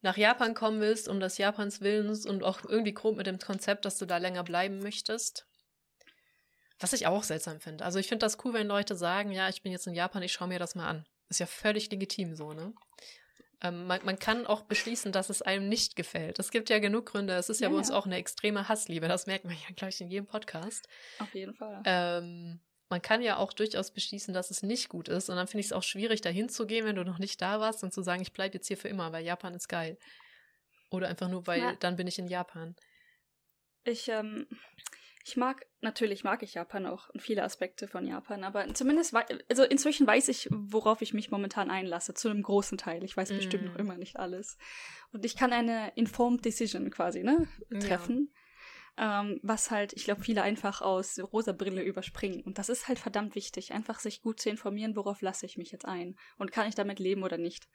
nach Japan kommen willst, um das Japans Willens und auch irgendwie grob mit dem Konzept, dass du da länger bleiben möchtest. Was ich auch seltsam finde. Also ich finde das cool, wenn Leute sagen, ja, ich bin jetzt in Japan, ich schaue mir das mal an. Ist ja völlig legitim so, ne? Ähm, man, man, kann auch beschließen, dass es einem nicht gefällt. Es gibt ja genug Gründe. Es ist ja, ja bei uns ja. auch eine extreme Hassliebe. Das merkt man ja, glaube ich, in jedem Podcast. Auf jeden Fall. Ähm, man kann ja auch durchaus beschließen, dass es nicht gut ist. Und dann finde ich es auch schwierig, dahin zu gehen, wenn du noch nicht da warst und zu sagen, ich bleibe jetzt hier für immer, weil Japan ist geil. Oder einfach nur, weil ja. dann bin ich in Japan. Ich, ähm, ich mag, natürlich mag ich Japan auch und viele Aspekte von Japan, aber zumindest, also inzwischen weiß ich, worauf ich mich momentan einlasse, zu einem großen Teil. Ich weiß mm. bestimmt noch mm. immer nicht alles. Und ich kann eine informed decision quasi, ne, treffen. Ja. Ähm, was halt, ich glaube, viele einfach aus rosa Brille überspringen. Und das ist halt verdammt wichtig, einfach sich gut zu informieren, worauf lasse ich mich jetzt ein und kann ich damit leben oder nicht.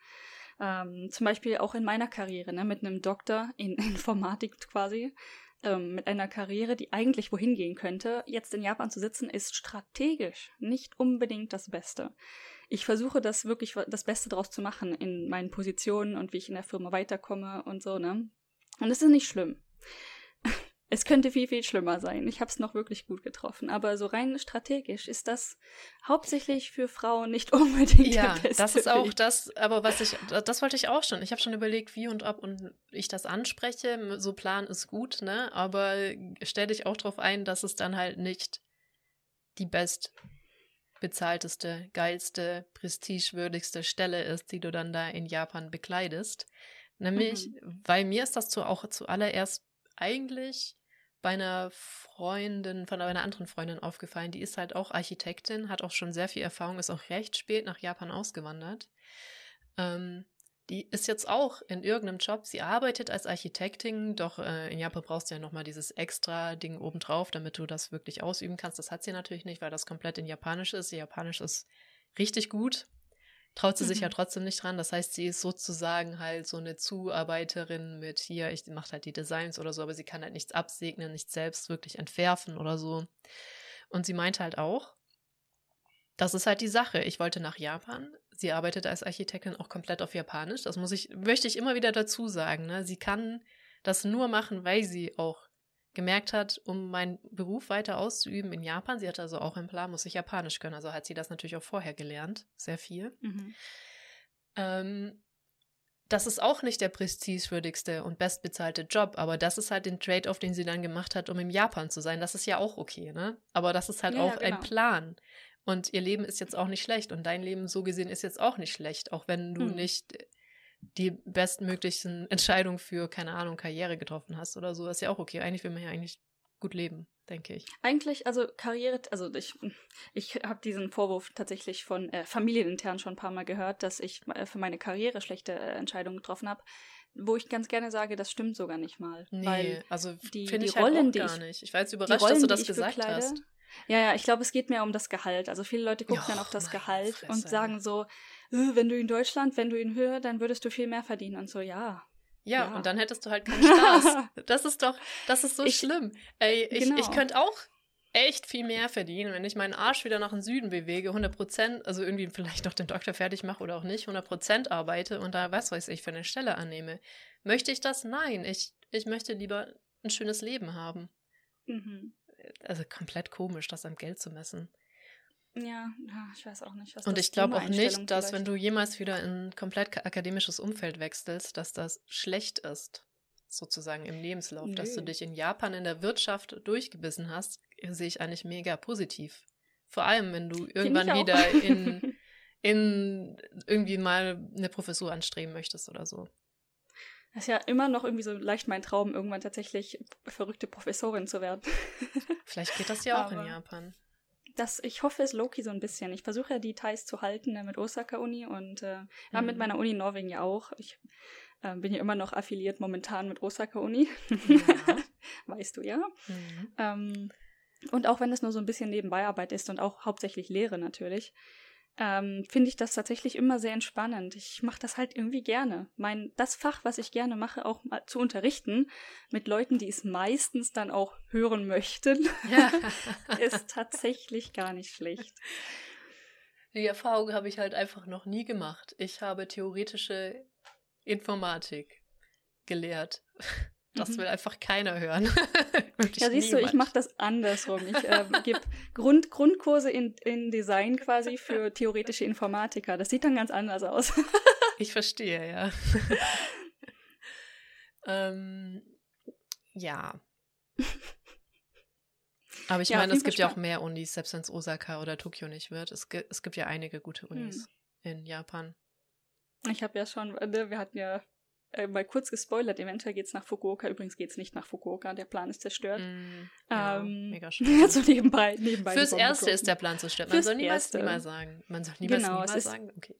Ähm, zum Beispiel auch in meiner Karriere, ne, mit einem Doktor in Informatik quasi, ähm, mit einer Karriere, die eigentlich wohin gehen könnte, jetzt in Japan zu sitzen, ist strategisch nicht unbedingt das Beste. Ich versuche das wirklich das Beste draus zu machen in meinen Positionen und wie ich in der Firma weiterkomme und so, ne? Und es ist nicht schlimm. Es könnte viel, viel schlimmer sein. Ich habe es noch wirklich gut getroffen. Aber so rein strategisch ist das hauptsächlich für Frauen nicht unbedingt Ja, der beste das ist auch Weg. das, aber was ich, das wollte ich auch schon. Ich habe schon überlegt, wie und ob und ich das anspreche. So Plan ist gut, ne? Aber stell dich auch darauf ein, dass es dann halt nicht die best bezahlteste, geilste, prestigewürdigste Stelle ist, die du dann da in Japan bekleidest. Nämlich, weil mir ist das zu, auch zuallererst eigentlich bei einer Freundin, von einer anderen Freundin aufgefallen. Die ist halt auch Architektin, hat auch schon sehr viel Erfahrung, ist auch recht spät nach Japan ausgewandert. Ähm, die ist jetzt auch in irgendeinem Job. Sie arbeitet als Architektin, doch äh, in Japan brauchst du ja nochmal dieses extra Ding obendrauf, damit du das wirklich ausüben kannst. Das hat sie natürlich nicht, weil das komplett in Japanisch ist. Japanisch ist richtig gut. Traut sie sich Mhm. ja trotzdem nicht dran. Das heißt, sie ist sozusagen halt so eine Zuarbeiterin mit hier, ich mache halt die Designs oder so, aber sie kann halt nichts absegnen, nichts selbst wirklich entwerfen oder so. Und sie meinte halt auch, das ist halt die Sache. Ich wollte nach Japan. Sie arbeitet als Architektin auch komplett auf Japanisch. Das muss ich, möchte ich immer wieder dazu sagen. Ne? Sie kann das nur machen, weil sie auch gemerkt hat, um meinen Beruf weiter auszuüben in Japan. Sie hatte also auch einen Plan, muss ich Japanisch können. Also hat sie das natürlich auch vorher gelernt. Sehr viel. Mhm. Ähm, das ist auch nicht der prestigewürdigste und bestbezahlte Job, aber das ist halt den Trade-off, den sie dann gemacht hat, um in Japan zu sein. Das ist ja auch okay, ne? Aber das ist halt Ja, auch ein genau. Plan. Und ihr Leben ist jetzt auch nicht schlecht und dein Leben so gesehen ist jetzt auch nicht schlecht, auch wenn du Hm. nicht die bestmöglichen Entscheidungen für, keine Ahnung, Karriere getroffen hast oder so. Das ist ja auch okay. Eigentlich will man ja eigentlich gut leben, denke ich. Eigentlich, also Karriere, also ich, ich habe diesen Vorwurf tatsächlich von äh, familienintern schon ein paar Mal gehört, dass ich äh, für meine Karriere schlechte äh, Entscheidungen getroffen habe, wo ich ganz gerne sage, das stimmt sogar nicht mal. Nee, Weil also die- die ich halt Rollen, auch die gar ich- nicht. Ich war jetzt überrascht, Rollen, dass du das gesagt bekleide, hast. Ja, ja, ich glaube, es geht mehr um das Gehalt. Also viele Leute gucken dann Och, auf das Gehalt Fresse. und sagen so, wenn du in Deutschland, wenn du in Höhe, dann würdest du viel mehr verdienen und so, ja. Ja, Ja. und dann hättest du halt keinen Spaß. Das ist doch, das ist so Ich- schlimm. Ey, ich, Genau. ich könnte auch echt viel mehr verdienen, wenn ich meinen Arsch wieder nach dem Süden bewege, 100 Prozent, also irgendwie vielleicht noch den Doktor fertig mache oder auch nicht, 100 Prozent arbeite und da was weiß ich für eine Stelle annehme. Möchte ich das? Nein. Ich, ich möchte lieber ein schönes Leben haben. Mhm. Also komplett komisch, das am Geld zu messen. Ja, ich weiß auch nicht, was Und ich glaube auch nicht, dass vielleicht- wenn du jemals wieder in ein komplett ka- akademisches Umfeld wechselst, dass das schlecht ist, sozusagen im Lebenslauf. Dass du Nö. dich in Japan in der Wirtschaft durchgebissen hast, sehe ich eigentlich mega positiv. Vor allem, wenn du irgendwann wieder in, in irgendwie mal eine Professur anstreben möchtest oder so. Das ist ja immer noch irgendwie so leicht mein Traum, irgendwann tatsächlich verrückte Professorin zu werden. Vielleicht geht das ja auch in Aber- Japan. Das, ich hoffe es Loki so ein bisschen. Ich versuche ja die Ties zu halten ne, mit Osaka Uni und äh, ja, mit Mhm. meiner Uni in Norwegen ja auch. Ich äh, bin ja immer noch affiliiert momentan mit Osaka Uni. Ja. weißt du ja. Mhm. Ähm, und auch wenn es nur so ein bisschen Nebenbeiarbeit ist und auch hauptsächlich Lehre natürlich, ähm, finde ich das tatsächlich immer sehr entspannend. Ich mache das halt irgendwie gerne. Mein, das Fach, was ich gerne mache, auch mal zu unterrichten mit Leuten, die es meistens dann auch hören möchten, Ja. ist tatsächlich gar nicht schlecht. Die Erfahrung habe ich halt einfach noch nie gemacht. Ich habe theoretische Informatik gelehrt. Das Mhm. will einfach keiner hören. Ja, siehst du, ich niemand. mache das andersrum. Ich äh, gebe Grund, Grundkurse in, in Design quasi für theoretische Informatiker. Das sieht dann ganz anders aus. Ich verstehe, ja. ähm, ja. Aber ich Ja, meine, es gibt ja auch mehr Unis, selbst wenn es Osaka oder Tokio nicht wird. Es, es gibt ja einige gute Hm. Unis in Japan. Ich habe ja schon, ne, wir hatten ja äh, mal kurz gespoilert, eventuell geht's nach Fukuoka. Übrigens geht's nicht nach Fukuoka, der Plan ist zerstört. Mm, ja, Ähm, mega schön. so nebenbei, nebenbei. Fürs Erste ist droppen. der Plan sterben. Man Fürs soll niemals, Erste. niemals sagen. Man soll niemals, Genau, es niemals ist- sagen. Okay.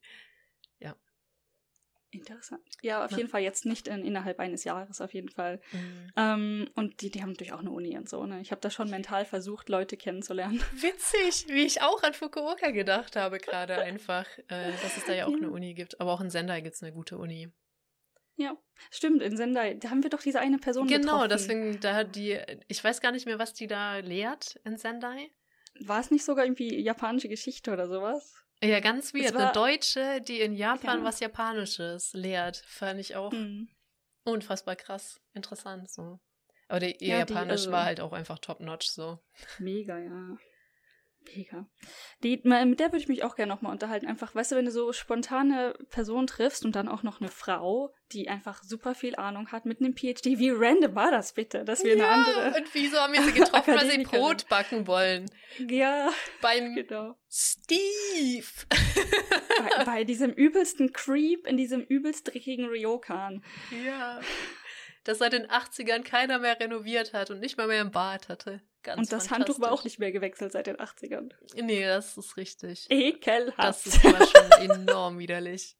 Interessant. Ja, auf Na. jeden Fall jetzt nicht in, innerhalb eines Jahres, auf jeden Fall. Mm. Ähm, und die, die haben natürlich auch eine Uni und so. Ne? Ich habe da schon mental versucht, Leute kennenzulernen. Witzig, wie ich auch an Fukuoka gedacht habe gerade einfach, äh, dass es da ja auch Ja. eine Uni gibt. Aber auch in Sendai gibt es eine gute Uni. Ja, stimmt, in Sendai, da haben wir doch diese eine Person Genau, getroffen. deswegen, da hat die, ich weiß gar nicht mehr, was die da lehrt in Sendai. War es nicht sogar irgendwie japanische Geschichte oder sowas? Ja, ganz weird. war- Eine Deutsche, die in Japan Ja. was Japanisches lehrt, fand ich auch Hm. unfassbar krass interessant. So. Aber ihr Ja, die, Japanisch also- war halt auch einfach top-notch so. Mega, ja. Mega. Die, mit der würde ich mich auch gerne nochmal unterhalten. Einfach, weißt du, wenn du so spontane Personen triffst und dann auch noch eine Frau, die einfach super viel Ahnung hat mit einem PhD. Wie random war das bitte, dass wir eine andere. Und wieso haben wir sie getroffen, weil sie. Brot backen wollen? Ja, Beim genau. Steve. bei, bei diesem übelsten Creep in diesem übelst dreckigen Ryokan. ja. Das seit den 80ern keiner mehr renoviert hat und nicht mal mehr im Bad hatte. Ganz und das Handtuch war auch nicht mehr gewechselt seit den 80ern. Nee, das ist richtig. Ekelhaft. Das ist aber schon enorm widerlich.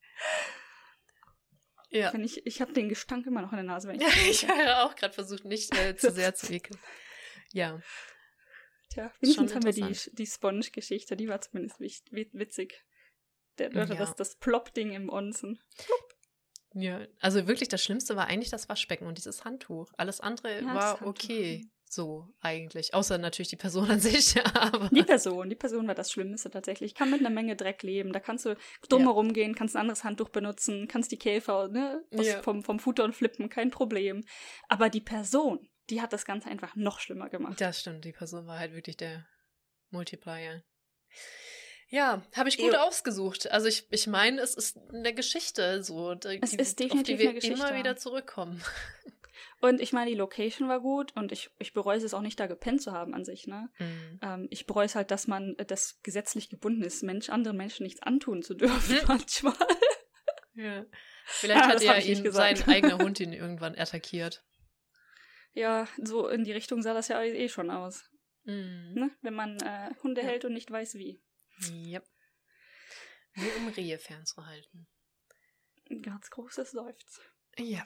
Ja. Wenn ich ich habe den Gestank immer noch in der Nase, wenn ich Ja, ich habe auch gerade versucht, nicht äh, zu sehr zu ekeln. Ja. Tja, wenigstens haben wir die, die Sponge-Geschichte, die war zumindest witzig. Der, Ja. das, das Plop-Ding im Onsen. Ja, also wirklich das Schlimmste war eigentlich das Waschbecken und dieses Handtuch. Alles andere Ja, war okay, so eigentlich. Außer natürlich die Person an sich, aber. Die Person, die Person war das Schlimmste tatsächlich. Ich kann mit einer Menge Dreck leben. Da kannst du dumm Ja. herumgehen, kannst ein anderes Handtuch benutzen, kannst die Käfer ne, Ja. vom, vom Futtern flippen, kein Problem. Aber die Person, die hat das Ganze einfach noch schlimmer gemacht. Das stimmt, die Person war halt wirklich der Multiplier. Ja, habe ich gut Jo. ausgesucht. Also ich, ich meine, es ist eine Geschichte, so, die, Es ist auf definitiv die wir eine Geschichte. immer wieder zurückkommen. Und ich meine, die Location war gut und ich, ich bereue es auch nicht, da gepennt zu haben an sich, ne? Mhm. Ähm, ich bereue es halt, dass man äh, das gesetzlich gebunden ist, Mensch, anderen Menschen nichts antun zu dürfen Mhm. manchmal. Ja. Vielleicht Ah, hat ja ihn sein eigener Hund ihn irgendwann attackiert. Ja, so in die Richtung sah das ja eh schon aus, Mhm. ne? Wenn man äh, Hunde Ja. hält und nicht weiß wie. Yep. Nur um Rehe fernzuhalten. Ein ganz großes Seufz. Ja.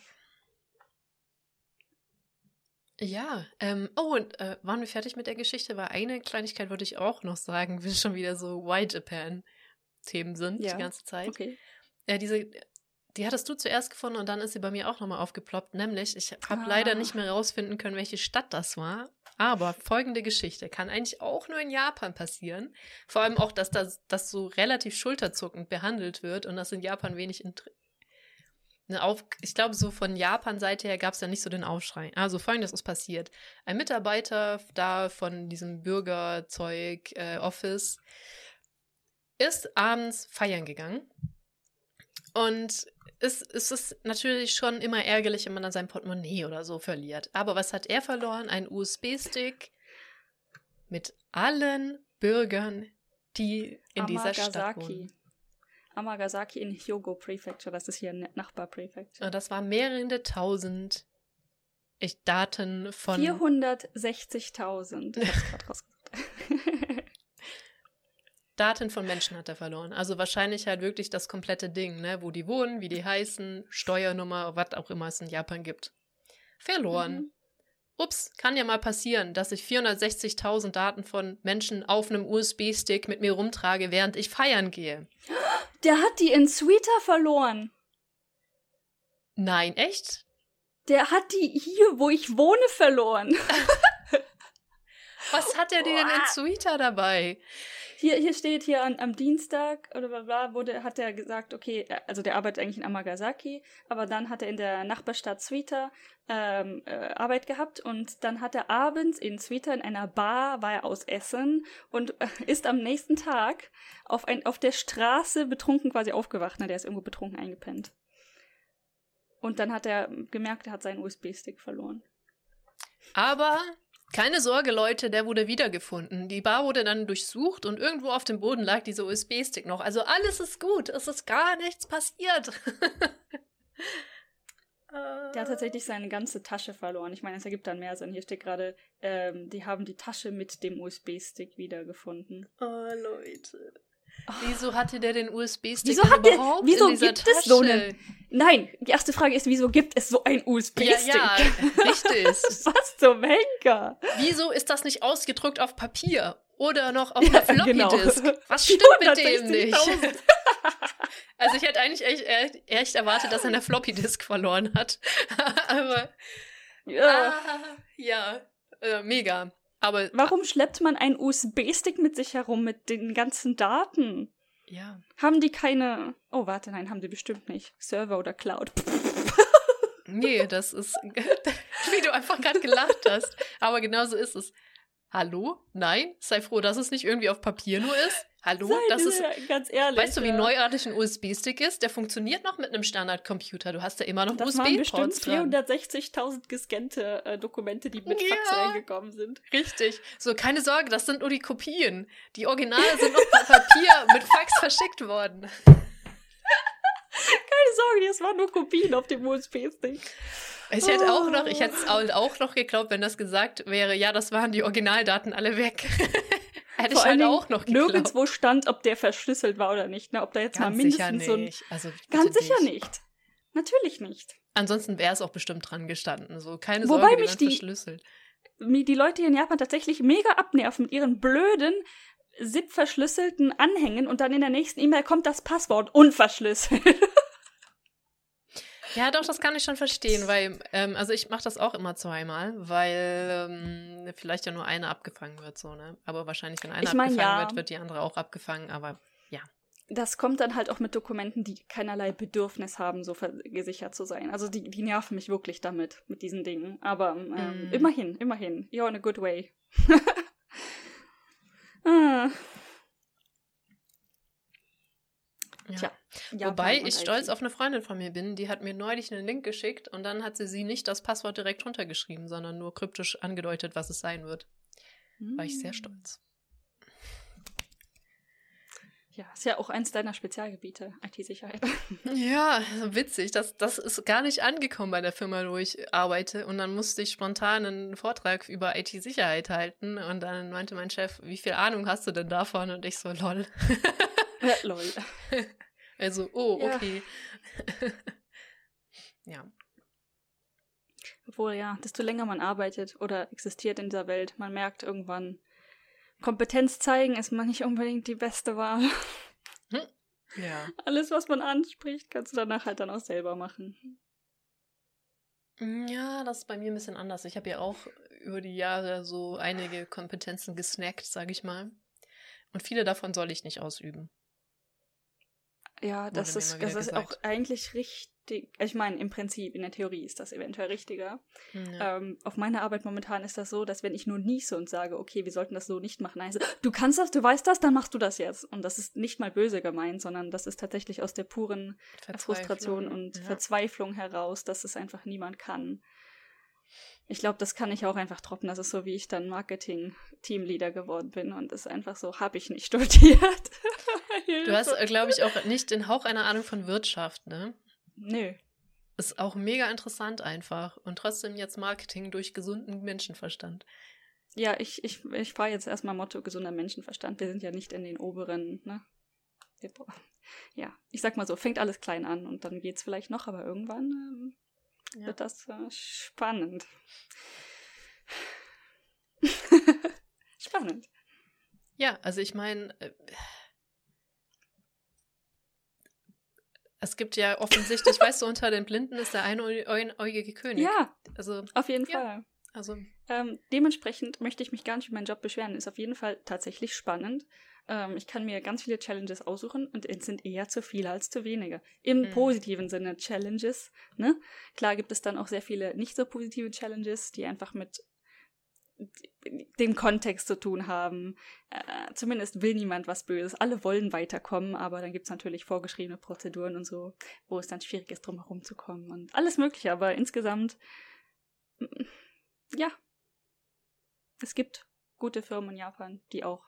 Ja, ähm, oh, und äh, waren wir fertig mit der Geschichte? Weil eine Kleinigkeit wollte ich auch noch sagen, wenn schon wieder so White Japan-Themen sind Ja, die ganze Zeit. Okay. Ja, diese, die hattest du zuerst gefunden und dann ist sie bei mir auch nochmal aufgeploppt. Nämlich, ich habe Ah. leider nicht mehr rausfinden können, welche Stadt das war. Aber folgende Geschichte kann eigentlich auch nur in Japan passieren. Vor allem auch, dass das, das so relativ schulterzuckend behandelt wird und das in Japan wenig Inter ne, auf, ich glaube, so von Japan-Seite her gab es ja nicht so den Aufschrei. Also folgendes ist passiert. Ein Mitarbeiter da von diesem Bürgerzeug-Office ist abends feiern gegangen. Und es, es ist natürlich schon immer ärgerlich, wenn man dann sein Portemonnaie oder so verliert. Aber was hat er verloren? Ein USB-Stick mit allen Bürgern, die in dieser Stadt wohnen. Amagasaki in Hyogo Prefecture, das ist hier ein Nachbar-Prefecture. Und das waren mehrere tausend ich, Daten von 460.000. Ich hab's grad rausgesucht. Daten von Menschen hat er verloren. Also wahrscheinlich halt wirklich das komplette Ding, ne? Wo die wohnen, wie die heißen, Steuernummer, was auch immer es in Japan gibt. Verloren. Mhm. Ups, kann ja mal passieren, dass ich 460.000 Daten von Menschen auf einem USB-Stick mit mir rumtrage, während ich feiern gehe. Der hat die in Sweeter verloren. Nein, echt? Der hat die hier, wo ich wohne, verloren. Was hat er denn in Suita dabei? Hier, hier steht hier an, am Dienstag oder bla bla, wurde, hat er gesagt, okay, äh, also der arbeitet eigentlich in Amagasaki, aber dann hat er in der Nachbarstadt Suita ähm, äh, Arbeit gehabt und dann hat er abends in Suita in einer Bar, war er aus Essen und äh, ist am nächsten Tag auf, ein, auf der Straße betrunken quasi aufgewacht. Ne? Der ist irgendwo betrunken eingepennt. Und dann hat er gemerkt, er hat seinen USB-Stick verloren. Aber keine Sorge, Leute, der wurde wiedergefunden. Die Bar wurde dann durchsucht und irgendwo auf dem Boden lag dieser USB-Stick noch. Also alles ist gut, es ist gar nichts passiert. Der hat tatsächlich seine ganze Tasche verloren. Ich meine, es ergibt dann mehr Sinn. Hier steht gerade, ähm, die haben die Tasche mit dem USB-Stick wiedergefunden. Oh, Leute. Wieso hatte der den USB-Stick Wieso hat der- überhaupt wieso in dieser gibt Tasche? es so einen- Nein, die erste Frage ist, wieso gibt es so einen ja, USB-Stick? ja, richtig. Was zum Henker? Wieso ist das nicht ausgedruckt auf Papier oder noch auf einer Floppy genau. Disk? Was stimmt mit dem nicht? 460.000. Also ich hätte eigentlich echt, echt, echt erwartet, dass er eine Floppy Disk verloren hat. Aber Ja. ah, ja, äh, mega. Aber Warum schleppt man einen USB-Stick mit sich herum mit den ganzen Daten? ja, Haben die keine. Oh, warte, nein, haben die bestimmt nicht. Server oder Cloud. Nee, das ist, wie du einfach gerade gelacht hast. Aber genauso ist es. Hallo? Nein? Sei froh, dass es nicht irgendwie auf Papier nur ist. Hallo? Sei das ist, ganz ehrlich. weißt du, wie ja. neuartig ein USB-Stick ist? Der funktioniert noch mit einem Standardcomputer. Du hast da immer noch USB-Ports dran. 460.000 gescannte äh, Dokumente, die mit Fax Ja. reingekommen sind. Richtig. So, keine Sorge, das sind nur die Kopien. Die Originale sind noch per Papier mit Fax verschickt worden. Keine Sorge, das waren nur Kopien auf dem USB-Stick. Ich hätte auch noch, Oh. ich hätte es auch noch geglaubt, wenn das gesagt wäre, ja, das waren die Originaldaten alle weg. hätte ich Vor allen halt auch noch geglaubt. Nirgendwo stand, ob der verschlüsselt war oder nicht. Ne? Ob da jetzt mal Ganz sicher mindestens so ein. nicht. Also, Ganz sicher nicht. Natürlich nicht. Ansonsten wäre es auch bestimmt dran gestanden. So, keine Wobei Sorge, mich die- verschlüsselt. Mir die Leute hier in Japan tatsächlich mega abnerven mit ihren blöden, zip-verschlüsselten Anhängen und dann in der nächsten E-Mail kommt das Passwort unverschlüsselt. Ja, doch, das kann ich schon verstehen, weil, ähm, also ich mache das auch immer zweimal, weil ähm, vielleicht ja nur eine abgefangen wird, so, ne? Aber wahrscheinlich, wenn eine Ich mein, abgefangen ja. wird, wird die andere auch abgefangen, aber Das kommt dann halt auch mit Dokumenten, die keinerlei Bedürfnis haben, so gesichert zu sein. Also die, die nerven mich wirklich damit, mit diesen Dingen. Aber ähm, Mm. immerhin, immerhin. You're in a good way. ah, ja. Tja, Wobei Japan ich stolz auf eine Freundin von mir bin, die hat mir neulich einen Link geschickt und dann hat sie sie nicht das Passwort direkt runtergeschrieben, sondern nur kryptisch angedeutet, was es sein wird. War ich sehr Mm. stolz. Ja, ist ja auch eins deiner Spezialgebiete, IT-Sicherheit. Ja, witzig. Das, das ist gar nicht angekommen bei der Firma, wo ich arbeite. Und dann musste ich spontan einen Vortrag über IT-Sicherheit halten. Und dann meinte mein Chef, wie viel Ahnung hast du denn davon? Und ich so, lol. ja, lol. Also, oh, Ja. okay. ja. Obwohl, ja, desto länger man arbeitet oder existiert in dieser Welt, man merkt irgendwann, Kompetenz zeigen ist man nicht unbedingt die beste Wahl. Ja. Alles, was man anspricht, kannst du danach halt dann auch selber machen. Ja, das ist bei mir ein bisschen anders. Ich habe ja auch über die Jahre so einige Kompetenzen gesnackt, sage ich mal. Und viele davon soll ich nicht ausüben. Ja, das ist, das ist auch eigentlich richtig. Ich meine, im Prinzip, in der Theorie ist das eventuell richtiger. Ja. Ähm, auf meiner Arbeit momentan ist das so, dass wenn ich nur niese und sage, okay, wir sollten das so nicht machen, heißt du kannst das, du weißt das, dann machst du das jetzt. Und das ist nicht mal böse gemeint, sondern das ist tatsächlich aus der puren Frustration und ja. Verzweiflung heraus, dass es einfach niemand kann. Ich glaube, das kann ich auch einfach droppen. Das ist so, wie ich dann Marketing-Teamleader geworden bin. Und das ist einfach so, habe ich nicht studiert. Du hast, glaube ich, auch nicht den Hauch einer Ahnung von Wirtschaft, ne? Nö. Ist auch mega interessant einfach. Und trotzdem jetzt Marketing durch gesunden Menschenverstand. Ja, ich, ich, ich fahre jetzt erstmal Motto gesunder Menschenverstand. Wir sind ja nicht in den oberen, ne? Ja, ich sag mal so, fängt alles klein an und dann geht's vielleicht noch, aber irgendwann ähm, Ja. wird das äh, spannend. spannend. Ja, also ich meine, äh, es gibt ja offensichtlich, weißt du, unter den Blinden ist der einäugige König. Ja, Also, auf jeden Ja. Fall. also, Ähm, dementsprechend möchte ich mich gar nicht über meinen Job beschweren. Ist auf jeden Fall tatsächlich spannend. Ähm, ich kann mir ganz viele Challenges aussuchen und es sind eher zu viele als zu wenige. Im Mhm. positiven Sinne Challenges. Ne? Klar gibt es dann auch sehr viele nicht so positive Challenges, die einfach mit dem Kontext zu tun haben. Äh, zumindest will niemand was Böses. Alle wollen weiterkommen, aber dann gibt es natürlich vorgeschriebene Prozeduren und so, wo es dann schwierig ist, drum herum zu kommen und alles Mögliche. Aber insgesamt, ja, es gibt gute Firmen in Japan, die auch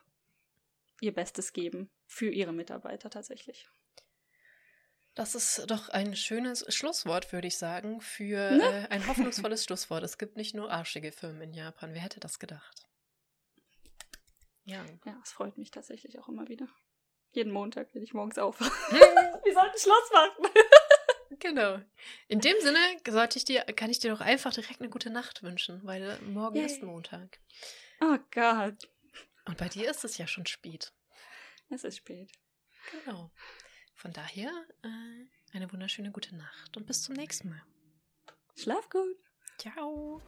ihr Bestes geben für ihre Mitarbeiter tatsächlich. Das ist doch ein schönes Schlusswort, würde ich sagen, für Ne? äh, ein hoffnungsvolles Schlusswort. Es gibt nicht nur arschige Firmen in Japan. Wer hätte das gedacht? Ja. Ja, es freut mich tatsächlich auch immer wieder. Jeden Montag, wenn ich morgens aufwache. Wir sollten Schluss machen. Genau. In dem Sinne sollte ich dir, kann ich dir doch einfach direkt eine gute Nacht wünschen, weil morgen Yay. ist Montag. Oh Gott, Und bei dir ist es ja schon spät. es ist spät. Genau. Von daher äh, eine wunderschöne gute Nacht und bis zum nächsten Mal. Schlaf gut. Ciao.